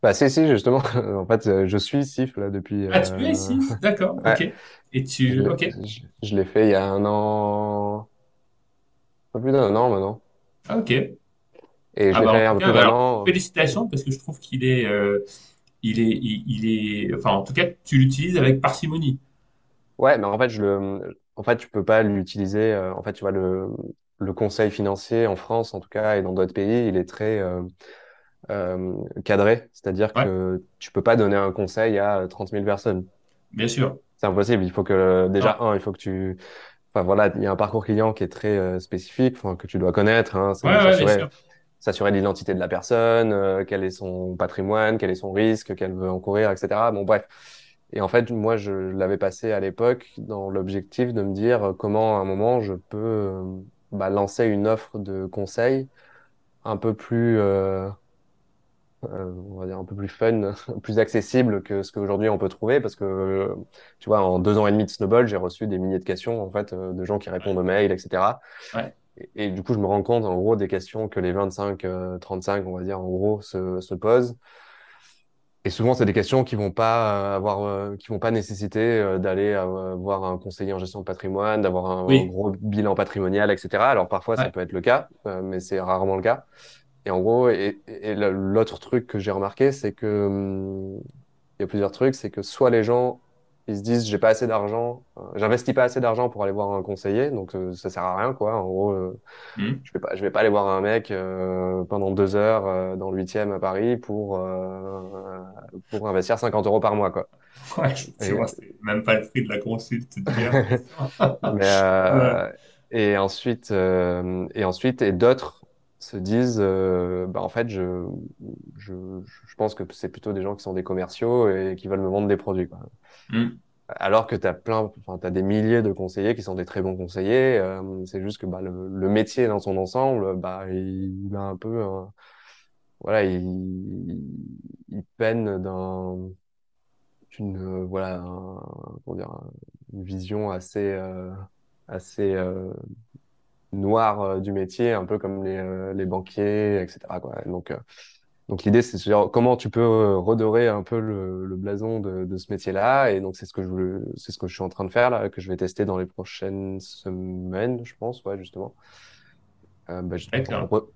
Bah, si, si, justement. En fait, euh, je suis SIF là depuis. Ah, tu es ici, d'accord, Ouais. ok. Et Je tu, l'ai ok, je, je l'ai fait il y a un an, peu plus d'un an maintenant. ah, ok. Et je Ah l'ai bah fait un peu bah alors félicitations parce que je trouve qu'il est, euh, il est, il, il est, enfin en tout cas, tu l'utilises avec parcimonie. Ouais, mais en fait, je le, en fait, tu peux pas l'utiliser. euh, en fait, tu vois, le, le conseil financier en France, en tout cas, et dans d'autres pays, il est très euh, euh, cadré. C'est-à-dire Ouais, que tu peux pas donner un conseil à trente mille personnes. bien sûr. C'est impossible. Il faut que, déjà, Non. un, il faut que tu, enfin voilà, il y a un parcours client qui est très euh, spécifique, enfin, que tu dois connaître, hein, Ouais, c'est ouais, bien s'assurer, sûr. s'assurer de l'identité de la personne, euh, quel est son patrimoine, quel est son risque qu'elle veut encourir, etc. Bon, bref. Et en fait, moi, je l'avais passé à l'époque dans l'objectif de me dire euh, comment, à un moment, je peux euh, bah, lancer une offre de conseil un peu plus, euh, euh, on va dire un peu plus fun, plus accessible que ce qu'aujourd'hui on peut trouver, parce que, tu vois, en deux ans et demi de Snowball, j'ai reçu des milliers de questions, en fait, de gens qui répondent aux mails, etc. ouais, Et, et du coup, je me rends compte, en gros, des questions que les 25, euh, 35, on va dire, en gros, se, se posent. Et souvent, c'est des questions qui vont pas euh, avoir, euh, qui vont pas nécessiter euh, d'aller euh, voir un conseiller en gestion de patrimoine, d'avoir un, un gros bilan patrimonial, etc. Alors parfois, ça peut être le cas, euh, mais c'est rarement le cas. Et en gros, et, et l'autre truc que j'ai remarqué, c'est que hum, il y a plusieurs trucs, c'est que soit les gens ils se disent j'ai pas assez d'argent, euh, j'investis pas assez d'argent pour aller voir un conseiller, donc euh, ça sert à rien quoi. En gros, euh, hmm, je vais pas, je vais pas aller voir un mec euh, pendant deux heures dans le huitième à Paris pour pour investir 50 euros par mois, quoi. ouais, c'est même pas le prix de la consulte directe. mais Ouais, et ensuite et ensuite et d'autres se disent euh, bah en fait je, je je pense que c'est plutôt des gens qui sont des commerciaux et qui veulent me vendre des produits, quoi. hmm, Alors que tu as plein, enfin, t'as des milliers de conseillers qui sont des très bons conseillers. euh, c'est juste que bah, le, le métier dans son ensemble, bah, il, il a un peu, voilà, il, il peine d'un, d'une, euh, voilà, un- comment dire, une vision assez, euh, assez noire euh, du métier, un peu comme les, euh, les banquiers, etc., quoi. Donc, euh, donc l'idée, c'est de se dire comment tu peux redorer un peu le, le blason de, de ce métier-là. Et donc c'est ce que je c'est ce que je suis en train de faire là, que je vais tester dans les prochaines semaines, je pense, ouais, justement, Euh, bah,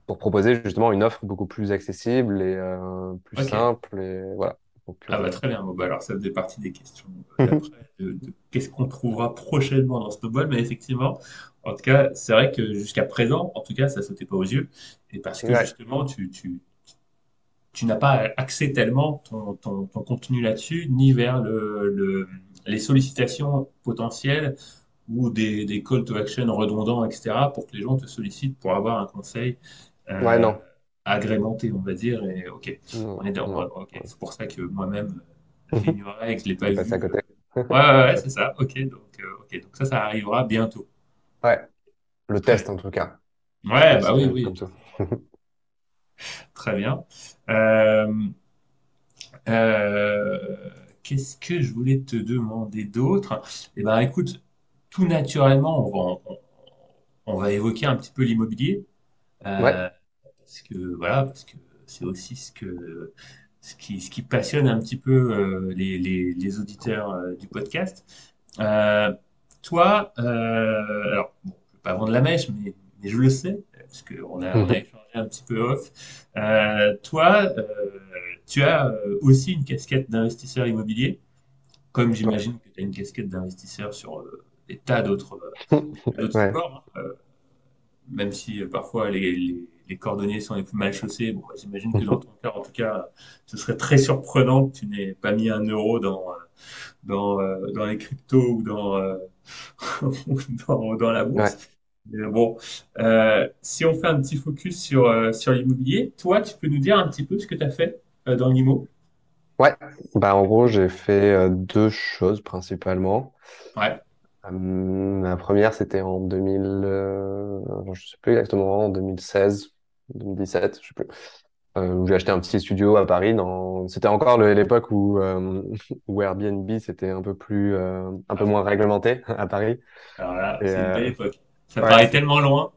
pour, proposer justement une offre beaucoup plus accessible et euh, plus simple et voilà. Donc Ah bah euh, très bien. Bon, bah, alors ça faisait partie des questions de, de qu'est-ce qu'on trouvera prochainement dans Snowball, mais effectivement, en tout cas, c'est vrai que jusqu'à présent, en tout cas, ça sautait pas aux yeux, et parce que ouais, justement, tu, tu, tu n'as pas axé tellement ton, ton, ton contenu là-dessus, ni vers le, le, les sollicitations potentielles ou des, des call to action redondants, etc., pour que les gens te sollicitent pour avoir un conseil ouais, euh, non, agrémenté, on va dire. Et ok, on est ok, c'est pour ça que moi-même, j'ignorais et que je l'ai pas passé à vu. côté. Ouais, ouais, ouais, c'est ça. Ok, donc, euh, ok, donc ça, ça arrivera bientôt. Ouais, le test en tout cas, Ouais, bah oui, oui, comme très bien. Euh, Euh, qu'est-ce que je voulais te demander d'autre? Eh ben, écoute, tout naturellement, on va, on, on va évoquer un petit peu l'immobilier, Ouais, euh, parce que voilà, parce que c'est aussi ce que ce qui, ce qui passionne un petit peu les, les, les auditeurs du podcast. Toi, euh, alors, bon, je vais pas vendre la mèche, mais, mais je le sais, parce qu'on a, on a échangé un petit peu off. Euh, toi, euh, tu as aussi une casquette d'investisseur immobilier. comme j'imagine que tu as une casquette d'investisseur sur des tas d'autres Ouais. supports, hein. Même si parfois les, les, les cordonniers sont les plus mal chaussés. Bon, bah, j'imagine que dans ton cas, en tout cas, ce serait très surprenant que tu n'aies pas mis un euro dans, euh, dans, euh, dans les cryptos ou dans, euh, dans, dans la Ouais. bourse. Mais bon, euh, si on fait un petit focus sur, euh, sur l'immobilier, toi, tu peux nous dire un petit peu ce que tu as fait euh, dans l'IMO? Ouais. Bah, en gros, j'ai fait deux choses principalement. Ouais, la première, c'était en 2000, euh, je sais plus exactement, en 2016, 2017, je sais plus. Euh, où j'ai acheté un petit studio à Paris. Dans... C'était encore l'époque où, euh, où Airbnb c'était un peu plus, euh, un peu moins réglementé à Paris. alors là, Et c'est une belle époque. Ça ouais, paraît tellement loin.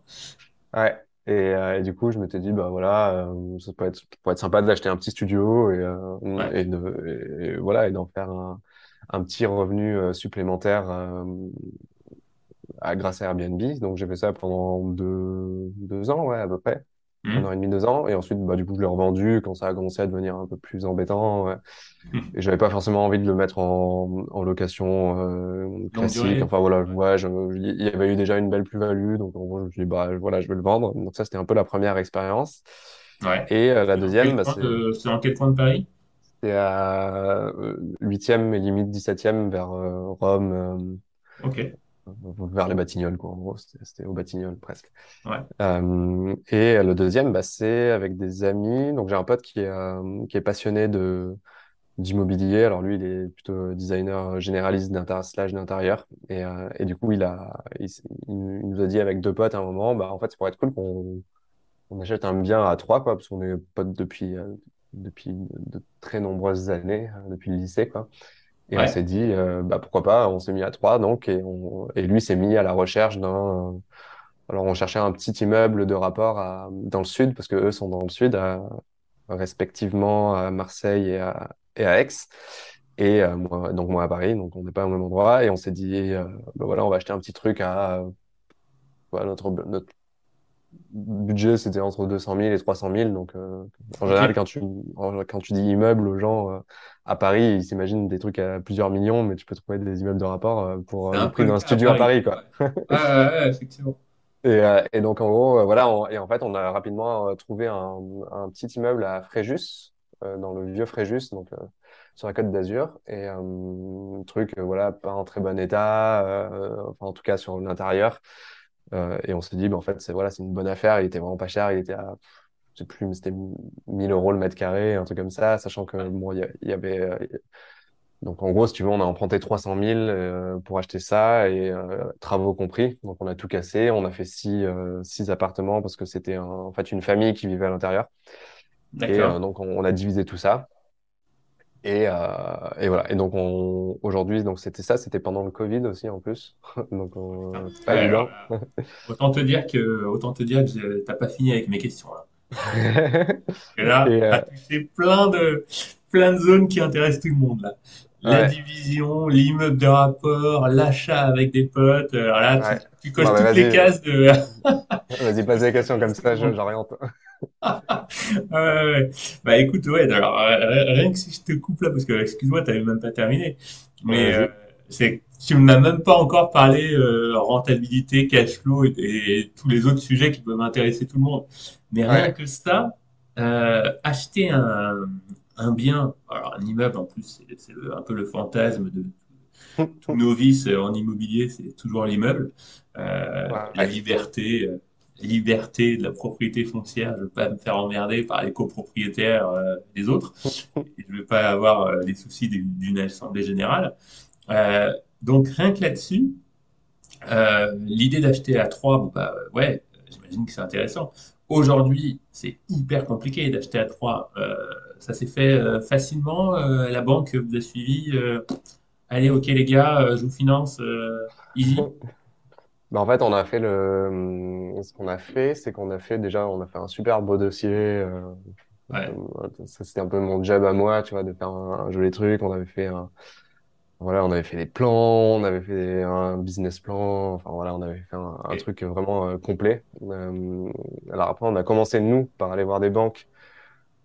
ouais. Et, et du coup, je m'étais dit, bah voilà, ça peut être, ça pourrait être sympa d'acheter un petit studio et, Ouais. et, de, et voilà, et d'en faire un, un petit revenu euh, supplémentaire euh, à, grâce à Airbnb. Donc j'ai fait ça pendant deux, deux ans, ouais, à peu près. Un an et demi, deux ans. Et ensuite, bah, du coup, je l'ai revendu quand ça a commencé à devenir un peu plus embêtant. ouais. Hmm. Et j'avais pas forcément envie de le mettre en, en location euh, classique. Enfin voilà, ouais, je- il y avait eu déjà une belle plus-value. Donc en gros, je me suis dit, bah voilà, je vais le vendre. Donc ça, c'était un peu la première expérience. Ouais. Et euh, la deuxième, bah, c'est de, c'est dans quel coin de Paris? C'est à euh, 8e et limite 17e vers euh, Rome, euh, Ok. vers les Batignolles, quoi. En gros, c'était c'était aux Batignolles presque. Ouais. Euh, et le deuxième, bah, c'est avec des amis. Donc, j'ai un pote qui est, euh, qui est passionné de, d'immobilier. Alors, lui, il est plutôt designer généraliste slash d'intérieur. Et, euh, et du coup, il a, il, nous a dit avec deux potes à un moment, bah, en fait, ça pourrait être cool qu'on on achète un bien à trois, quoi, parce qu'on est potes depuis, euh, depuis de très nombreuses années, euh, depuis le lycée, quoi. Et on s'est dit, euh, bah, pourquoi pas, on s'est mis à trois, donc, et, on, et lui s'est mis à la recherche d'un, euh, alors on cherchait un petit immeuble de rapport à, dans le sud, parce que eux sont dans le sud, à, respectivement à Marseille et à, et à Aix. Et euh, moi, donc moi à Paris, donc on n'est pas au même endroit. Et on s'est dit, euh, bah voilà, on va acheter un petit truc à, voilà, notre, notre budget, c'était entre 200 000 et 300 000. Donc euh, en général, quand tu, en- quand tu dis immeuble aux gens euh, à Paris, ils s'imaginent des trucs à plusieurs millions, mais tu peux trouver des immeubles de rapport euh, pour le un prix d'un studio à Paris. Ouais. quoi. Ouais, ouais, ouais, effectivement. Et, et donc en gros, voilà, on- et en fait, on a rapidement trouvé un, un petit immeuble à Fréjus, dans le vieux Fréjus, donc sur la Côte d'Azur, et euh, truc, voilà, pas en très bon état, enfin en tout cas sur l'intérieur. Euh, et on s'est dit, bah, en fait, c'est voilà, c'est une bonne affaire. Il était vraiment pas cher, il était à, je sais plus, c'était 1000 euros le mètre carré, un truc comme ça, sachant que bon, il y, avait euh, donc en gros, si tu veux, on a emprunté 300 000 euh, pour acheter ça et euh, travaux compris. Donc on a tout cassé. On a fait six, six appartements parce que c'était en fait une famille qui vivait à l'intérieur. Et donc on, on a divisé tout ça. Et, euh, et voilà. Et donc on, aujourd'hui, donc c'était ça. C'était pendant le Covid aussi en plus. Donc on- c'est Ouais, pas alors évident. là, autant te dire que, autant te dire que t'as pas fini avec mes questions là. Et là, Et t'as euh, touché plein de, plein de zones qui intéressent tout le monde là. La ouais, division, l'immeuble de rapport, l'achat avec des potes. euh, Alors là, tu, ouais. tu coches bah toutes les cases de, vas-y, pose des questions comme ça, j'oriente. Ouais. Bah écoute, ouais, alors euh, rien que si je te coupe là, parce que excuse-moi, t'avais même pas terminé, mais euh, c'est tu m'as même pas encore parlé euh, rentabilité, cash flow et, et tous les autres sujets qui peuvent intéresser tout le monde. Mais rien Ouais. que ça, euh, acheter un, un bien, alors un immeuble en plus, c'est un peu le fantasme de tout novice en immobilier, c'est toujours l'immeuble, euh, la liberté, euh, liberté de la propriété foncière. Je veux pas me faire emmerder par les copropriétaires euh, des autres. Et je veux pas avoir euh, les soucis d'une assemblée générale. Euh, donc rien que là-dessus, euh, l'idée d'acheter à trois, bon bah ouais, j'imagine que c'est intéressant. Aujourd'hui, c'est hyper compliqué d'acheter à trois. Euh, ça s'est fait facilement. la banque vous a suivi. allez, ok les gars, je vous finance easy. Bah, en fait, on a fait le, hum, ce qu'on a fait, c'est qu'on a fait déjà, on a fait un super beau dossier. euh, Ouais, euh, ça, c'était un peu mon job à moi, tu vois, de faire un, un joli truc. On avait fait un, voilà, on avait fait des plans, on avait fait un business plan. Enfin voilà, on avait fait un, truc vraiment euh, complet. Euh, alors après, on a commencé nous par aller voir des banques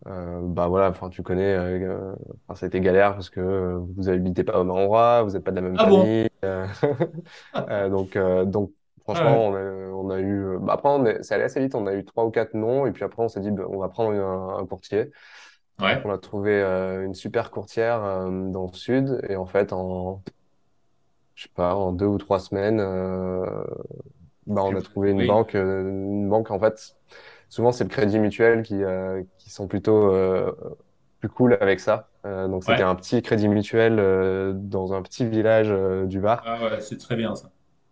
Euh, bah voilà, enfin tu connais, euh, enfin, ça a été galère parce que euh, vous habitez pas au même endroit, vous n'êtes pas de la même Ah bon? famille, euh, euh, donc euh, donc Ah franchement on a, on a eu, euh, bah, après on est, c'est allé assez vite, on a eu trois ou quatre noms et puis après on s'est dit bah, on va prendre un, un courtier, Ouais. on a trouvé euh, une super courtière euh, dans le sud et en fait en je sais pas en deux ou trois semaines, euh, bah on a trouvé une banque, euh, une banque en fait souvent c'est le Crédit Mutuel qui euh, qui sont plutôt euh, plus cool avec ça. Euh, donc c'était Ouais. un petit crédit mutuel euh, dans un petit village du Var. Ah ouais, c'est très bien ça.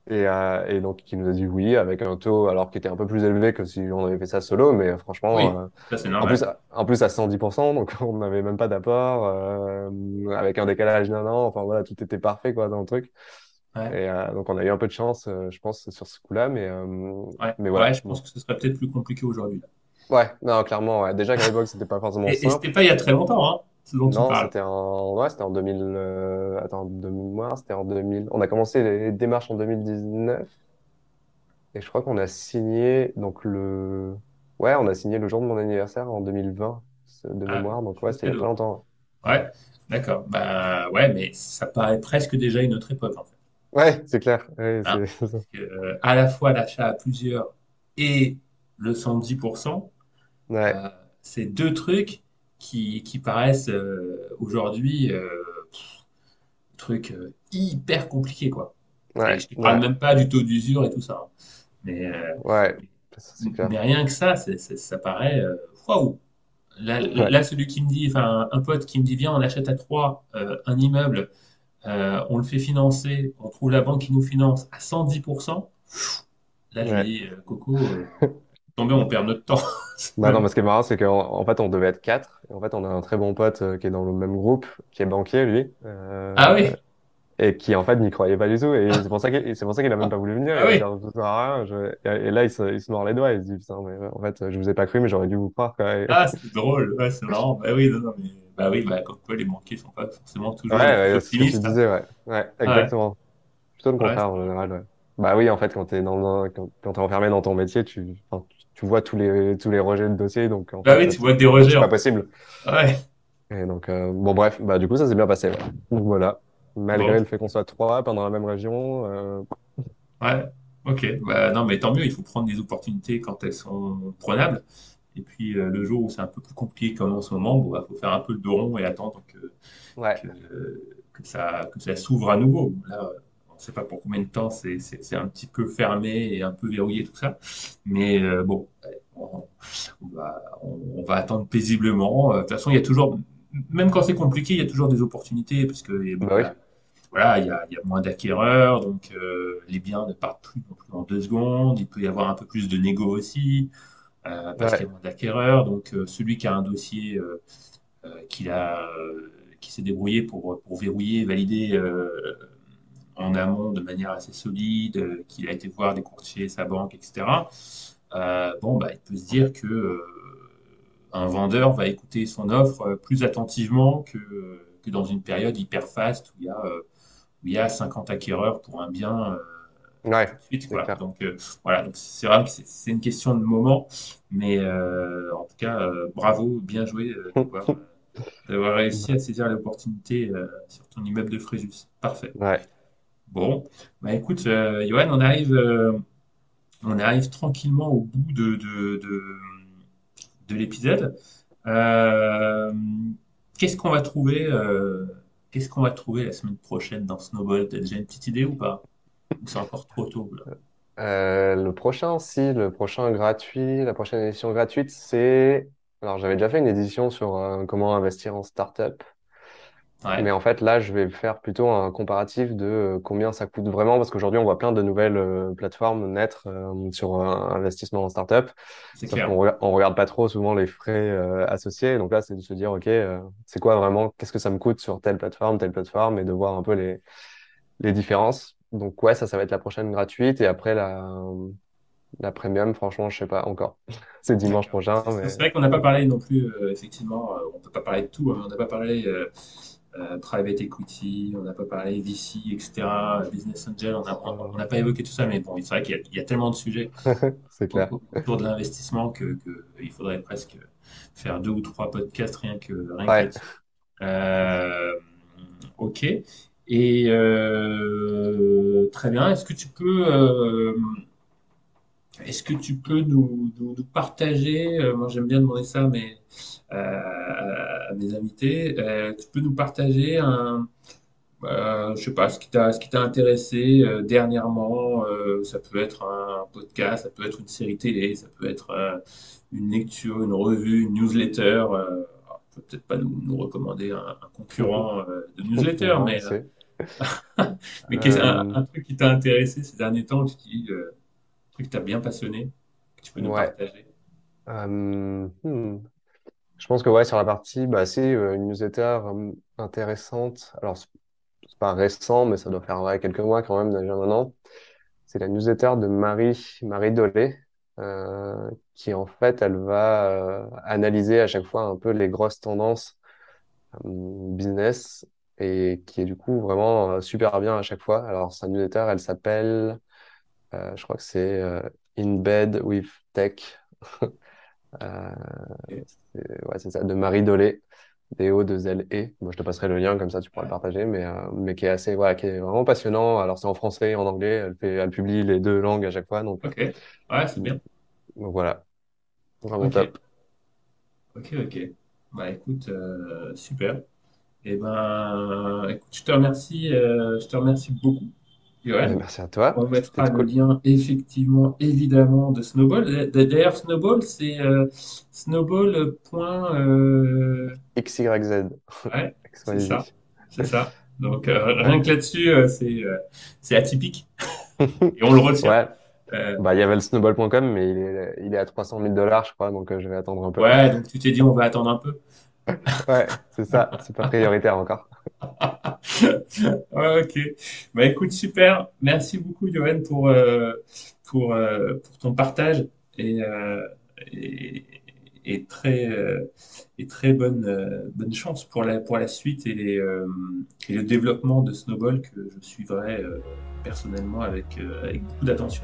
Et, euh, et donc qui nous a dit oui avec un taux alors qui était un peu plus élevé que si on avait fait ça solo, mais franchement, Oui, euh, ça c'est en plus en plus à 110%, donc on n'avait même pas d'apport, euh, avec un décalage d'un an, enfin voilà, tout était parfait quoi dans le truc. Ouais. Et euh, donc on a eu un peu de chance, euh, je pense, sur ce coup-là, mais euh, Ouais. mais Ouais, voilà. je pense que ce serait peut-être plus compliqué aujourd'hui. Ouais, non, clairement, ouais. Déjà qu'à l'époque c'était pas forcément Et, et c'était simple. pas il y a très longtemps, hein, ce dont tu Non, c'était en, ouais, c'était en 2000, euh, attends, de mémoire, c'était en 2000. On a commencé les démarches en 2019 et je crois qu'on a signé, donc le, ouais, on a signé le jour de mon anniversaire en 2020, c'est de Ah, mémoire, donc ouais, c'était il y a très cadeau. longtemps. Ouais, d'accord. Bah ouais, mais ça paraît presque déjà une autre époque en fait. Ouais, c'est clair, ouais, Hein? que, à la fois l'achat à plusieurs et le 110%, Ouais, euh, c'est deux trucs qui, qui paraissent euh, aujourd'hui trucs hyper compliqués quoi. Ouais, je ne parle ouais, même pas du taux d'usure et tout ça. hein. Mais, euh, ouais, rien que ça, ça paraît waouh. Là, là, celui qui me dit, enfin, un pote qui me dit, viens, on achète à trois euh, un immeuble, euh, on le fait financer, on trouve la banque qui nous finance à 110%. Là, je lui ouais. dis, euh, Coco, euh, tombez, on perd notre temps. Bah non, mais ce qui est marrant, c'est qu'en en fait, on devait être quatre. Et en fait, on a un très bon pote euh, qui est dans le même groupe, qui est banquier, lui. Ah oui, et qui en fait n'y croyait pas du tout et c'est pour ça qu'il c'est pour ça qu'il a même pas voulu venir ah il a dit oui, ça sert à rien je- et, et là il se, il se mord les doigts il se dit putain mais en fait je vous ai pas cru mais j'aurais dû vous croire quoi. Et- ah, c'est drôle, ouais, c'est marrant. Bah oui, non, non, mais, bah oui, bah, comme quoi les banquiers sont pas forcément ouais, toujours ouais c'est ce que tu hein. disais ouais ouais Ouais, exactement plutôt le ouais, contraire en général ouais. bah oui en fait quand t'es dans quand, quand t'es enfermé dans ton métier tu enfin, tu vois tous les tous les rejets de dossiers donc en bah fait oui, tu vois des c'est rejets. pas en- possible Ouais, et donc euh, bon bref bah du coup ça s'est bien passé ouais. donc voilà bon, malgré le fait qu'on soit trois pendant la même région euh, ouais, ok. Bah non, mais tant mieux, il faut prendre des opportunités quand elles sont prenables. Et puis euh, le jour où c'est un peu plus compliqué comme en ce moment, bon, bah, faut faire un peu le dos rond et attendre que, ouais que, que ça, que ça s'ouvre à nouveau. Là, euh, on ne sait pas pour combien de temps, c'est un petit peu fermé et un peu verrouillé tout ça. Mais euh, bon, on, on va, on, on va attendre paisiblement. Euh, De toute façon, il y a toujours, même quand c'est compliqué, il y a toujours des opportunités parce que bon, bah oui là, voilà, il y a, il y a moins d'acquéreurs, donc euh, les biens ne partent plus non plus en deux secondes. Il peut y avoir un peu plus de négo aussi euh, parce qu'il y a moins d'acquéreurs. Donc euh, celui qui a un dossier euh, qu'il a, qui s'est débrouillé pour, pour verrouiller, valider en amont de manière assez solide, qu'il a été voir des courtiers, sa banque, etc. Bon, bah, il peut se dire que un vendeur va écouter son offre plus attentivement que, que dans une période hyper faste où il y a, où il y a 50 acquéreurs pour un bien ouais suite, c'est voilà. Donc, euh, voilà, donc c'est vrai que c'est une question de moment, mais euh, en tout cas, euh, bravo, bien joué euh, d'avoir euh, réussi à saisir l'opportunité euh, sur ton immeuble de Fréjus. Parfait. Ouais, Bon, bah écoute, euh, Johan, on arrive, euh, on arrive tranquillement au bout de, de, de, de l'épisode. Euh, qu'est-ce qu'on va trouver, euh, qu'est-ce qu'on va trouver la semaine prochaine dans Snowball? T'as déjà une petite idée ou pas? C'est encore trop tôt, là? Euh, le prochain, si, le prochain gratuit, la prochaine édition gratuite, c'est... Alors, j'avais déjà fait une édition sur euh, comment investir en startup, mais Ouais, en fait, là, je vais faire plutôt un comparatif de euh, combien ça coûte vraiment, parce qu'aujourd'hui, on voit plein de nouvelles plateformes naître sur investissement en startup, sauf clair. rega- on regarde pas trop souvent les frais associés. Donc là, c'est de se dire, OK, c'est quoi vraiment, qu'est-ce que ça me coûte sur telle plateforme, telle plateforme, et de voir un peu les, les différences. Donc ouais, ça, ça va être la prochaine gratuite, et après, la... La premium, franchement, je sais pas encore. C'est dimanche prochain, C'est vrai qu'on n'a pas parlé non plus, euh, effectivement, euh, on peut pas parler de tout, hein. On n'a pas parlé euh, euh, private equity, on n'a pas parlé VC, etc., business angel, on n'a pas évoqué tout ça, mais bon, c'est vrai qu'il y, a il y a tellement de sujets clair. autour de l'investissement que, que il faudrait presque. faire deux ou trois podcasts rien que rien Ouais. que. Euh, ok. Et euh, très bien. Est-ce que tu peux, euh, est-ce que tu peux nous, nous- nous partager, euh, moi j'aime bien demander ça, mais à mes invités, tu peux nous partager un, je sais pas, ce qui t'a, ce qui t'a intéressé dernièrement. ça peut être un podcast, ça peut être une série télé, ça peut être une lecture, une revue, une newsletter. Peut-être pas nous, nous recommander un, un concurrent de newsletter, mais. Mais qu'est-ce- un, Euh, un truc qui t'a intéressé ces derniers temps, euh, un truc qui t'a bien passionné, que tu peux nous ouais. partager? Euh, hmm. Je pense que ouais, sur la partie, bah, c'est euh, une newsletter euh, intéressante. Alors, c'est pas récent, mais ça doit faire ouais, quelques mois quand même déjà maintenant. C'est la newsletter de Marie, Marie Dolé, euh, qui en fait, elle va euh, analyser à chaque fois un peu les grosses tendances euh, business et qui est du coup vraiment euh, super bien à chaque fois. Alors, sa newsletter, elle s'appelle, euh, je crois que c'est euh, In Bed with Tech. Euh, c'est ouais, ça, de Marie Dolé, D-O-2-L-E. Moi, je te passerai le lien, comme ça tu pourras le partager, mais, mais qui est assez, voilà, qui est vraiment passionnant. Alors, c'est en français et en anglais. Elle fait, elle publie les deux langues à chaque fois. Donc, Ok, ouais, c'est bien. donc voilà, vraiment Ok, top. ok, ok. Bah écoute, super. Eh ben, écoute, je te remercie, euh, je te remercie beaucoup, Mais Johan. merci à toi. On mettra le cool. lien effectivement, évidemment, de Snowball. D'ailleurs, Snowball, c'est euh, Snowball. euh, XYZ. Ouais, c'est ça, c'est ça. Donc euh, rien que là-dessus, euh, c'est c'est atypique et on le retient. Ouais, Euh, bah, il y avait le snowball.com, mais il est, il est à 300 000 dollars, je crois, donc euh, je vais attendre un peu. ouais, donc tu t'es dit on va attendre un peu. Ouais, c'est ça. C'est pas prioritaire encore. Ouais, ok. Bah écoute, super. Merci beaucoup, Johan, pour, euh, pour, euh, pour ton partage et, euh, et, et très, et très bonne, bonne chance pour la, pour la suite et, les, et le développement de Snowball que je suivrai personnellement avec, avec beaucoup d'attention.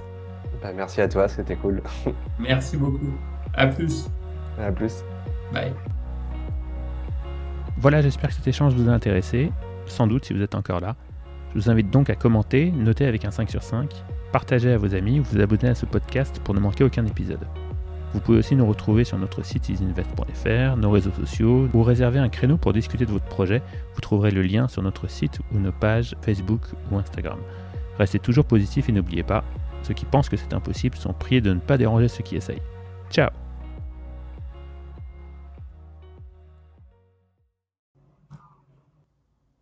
Bah, merci à toi, c'était cool. Merci beaucoup. À plus. À plus. Bye. Voilà, j'espère que cet échange vous a intéressé, sans doute si vous êtes encore là. Je vous invite donc à commenter, noter avec un 5 sur 5, partager à vos amis ou vous abonner à ce podcast pour ne manquer aucun épisode. Vous pouvez aussi nous retrouver sur notre site easyinvest.fr, nos réseaux sociaux, ou réserver un créneau pour discuter de votre projet. Vous trouverez le lien sur notre site ou nos pages Facebook ou Instagram. Restez toujours positif et n'oubliez pas, ceux qui pensent que c'est impossible sont priés de ne pas déranger ceux qui essayent. Ciao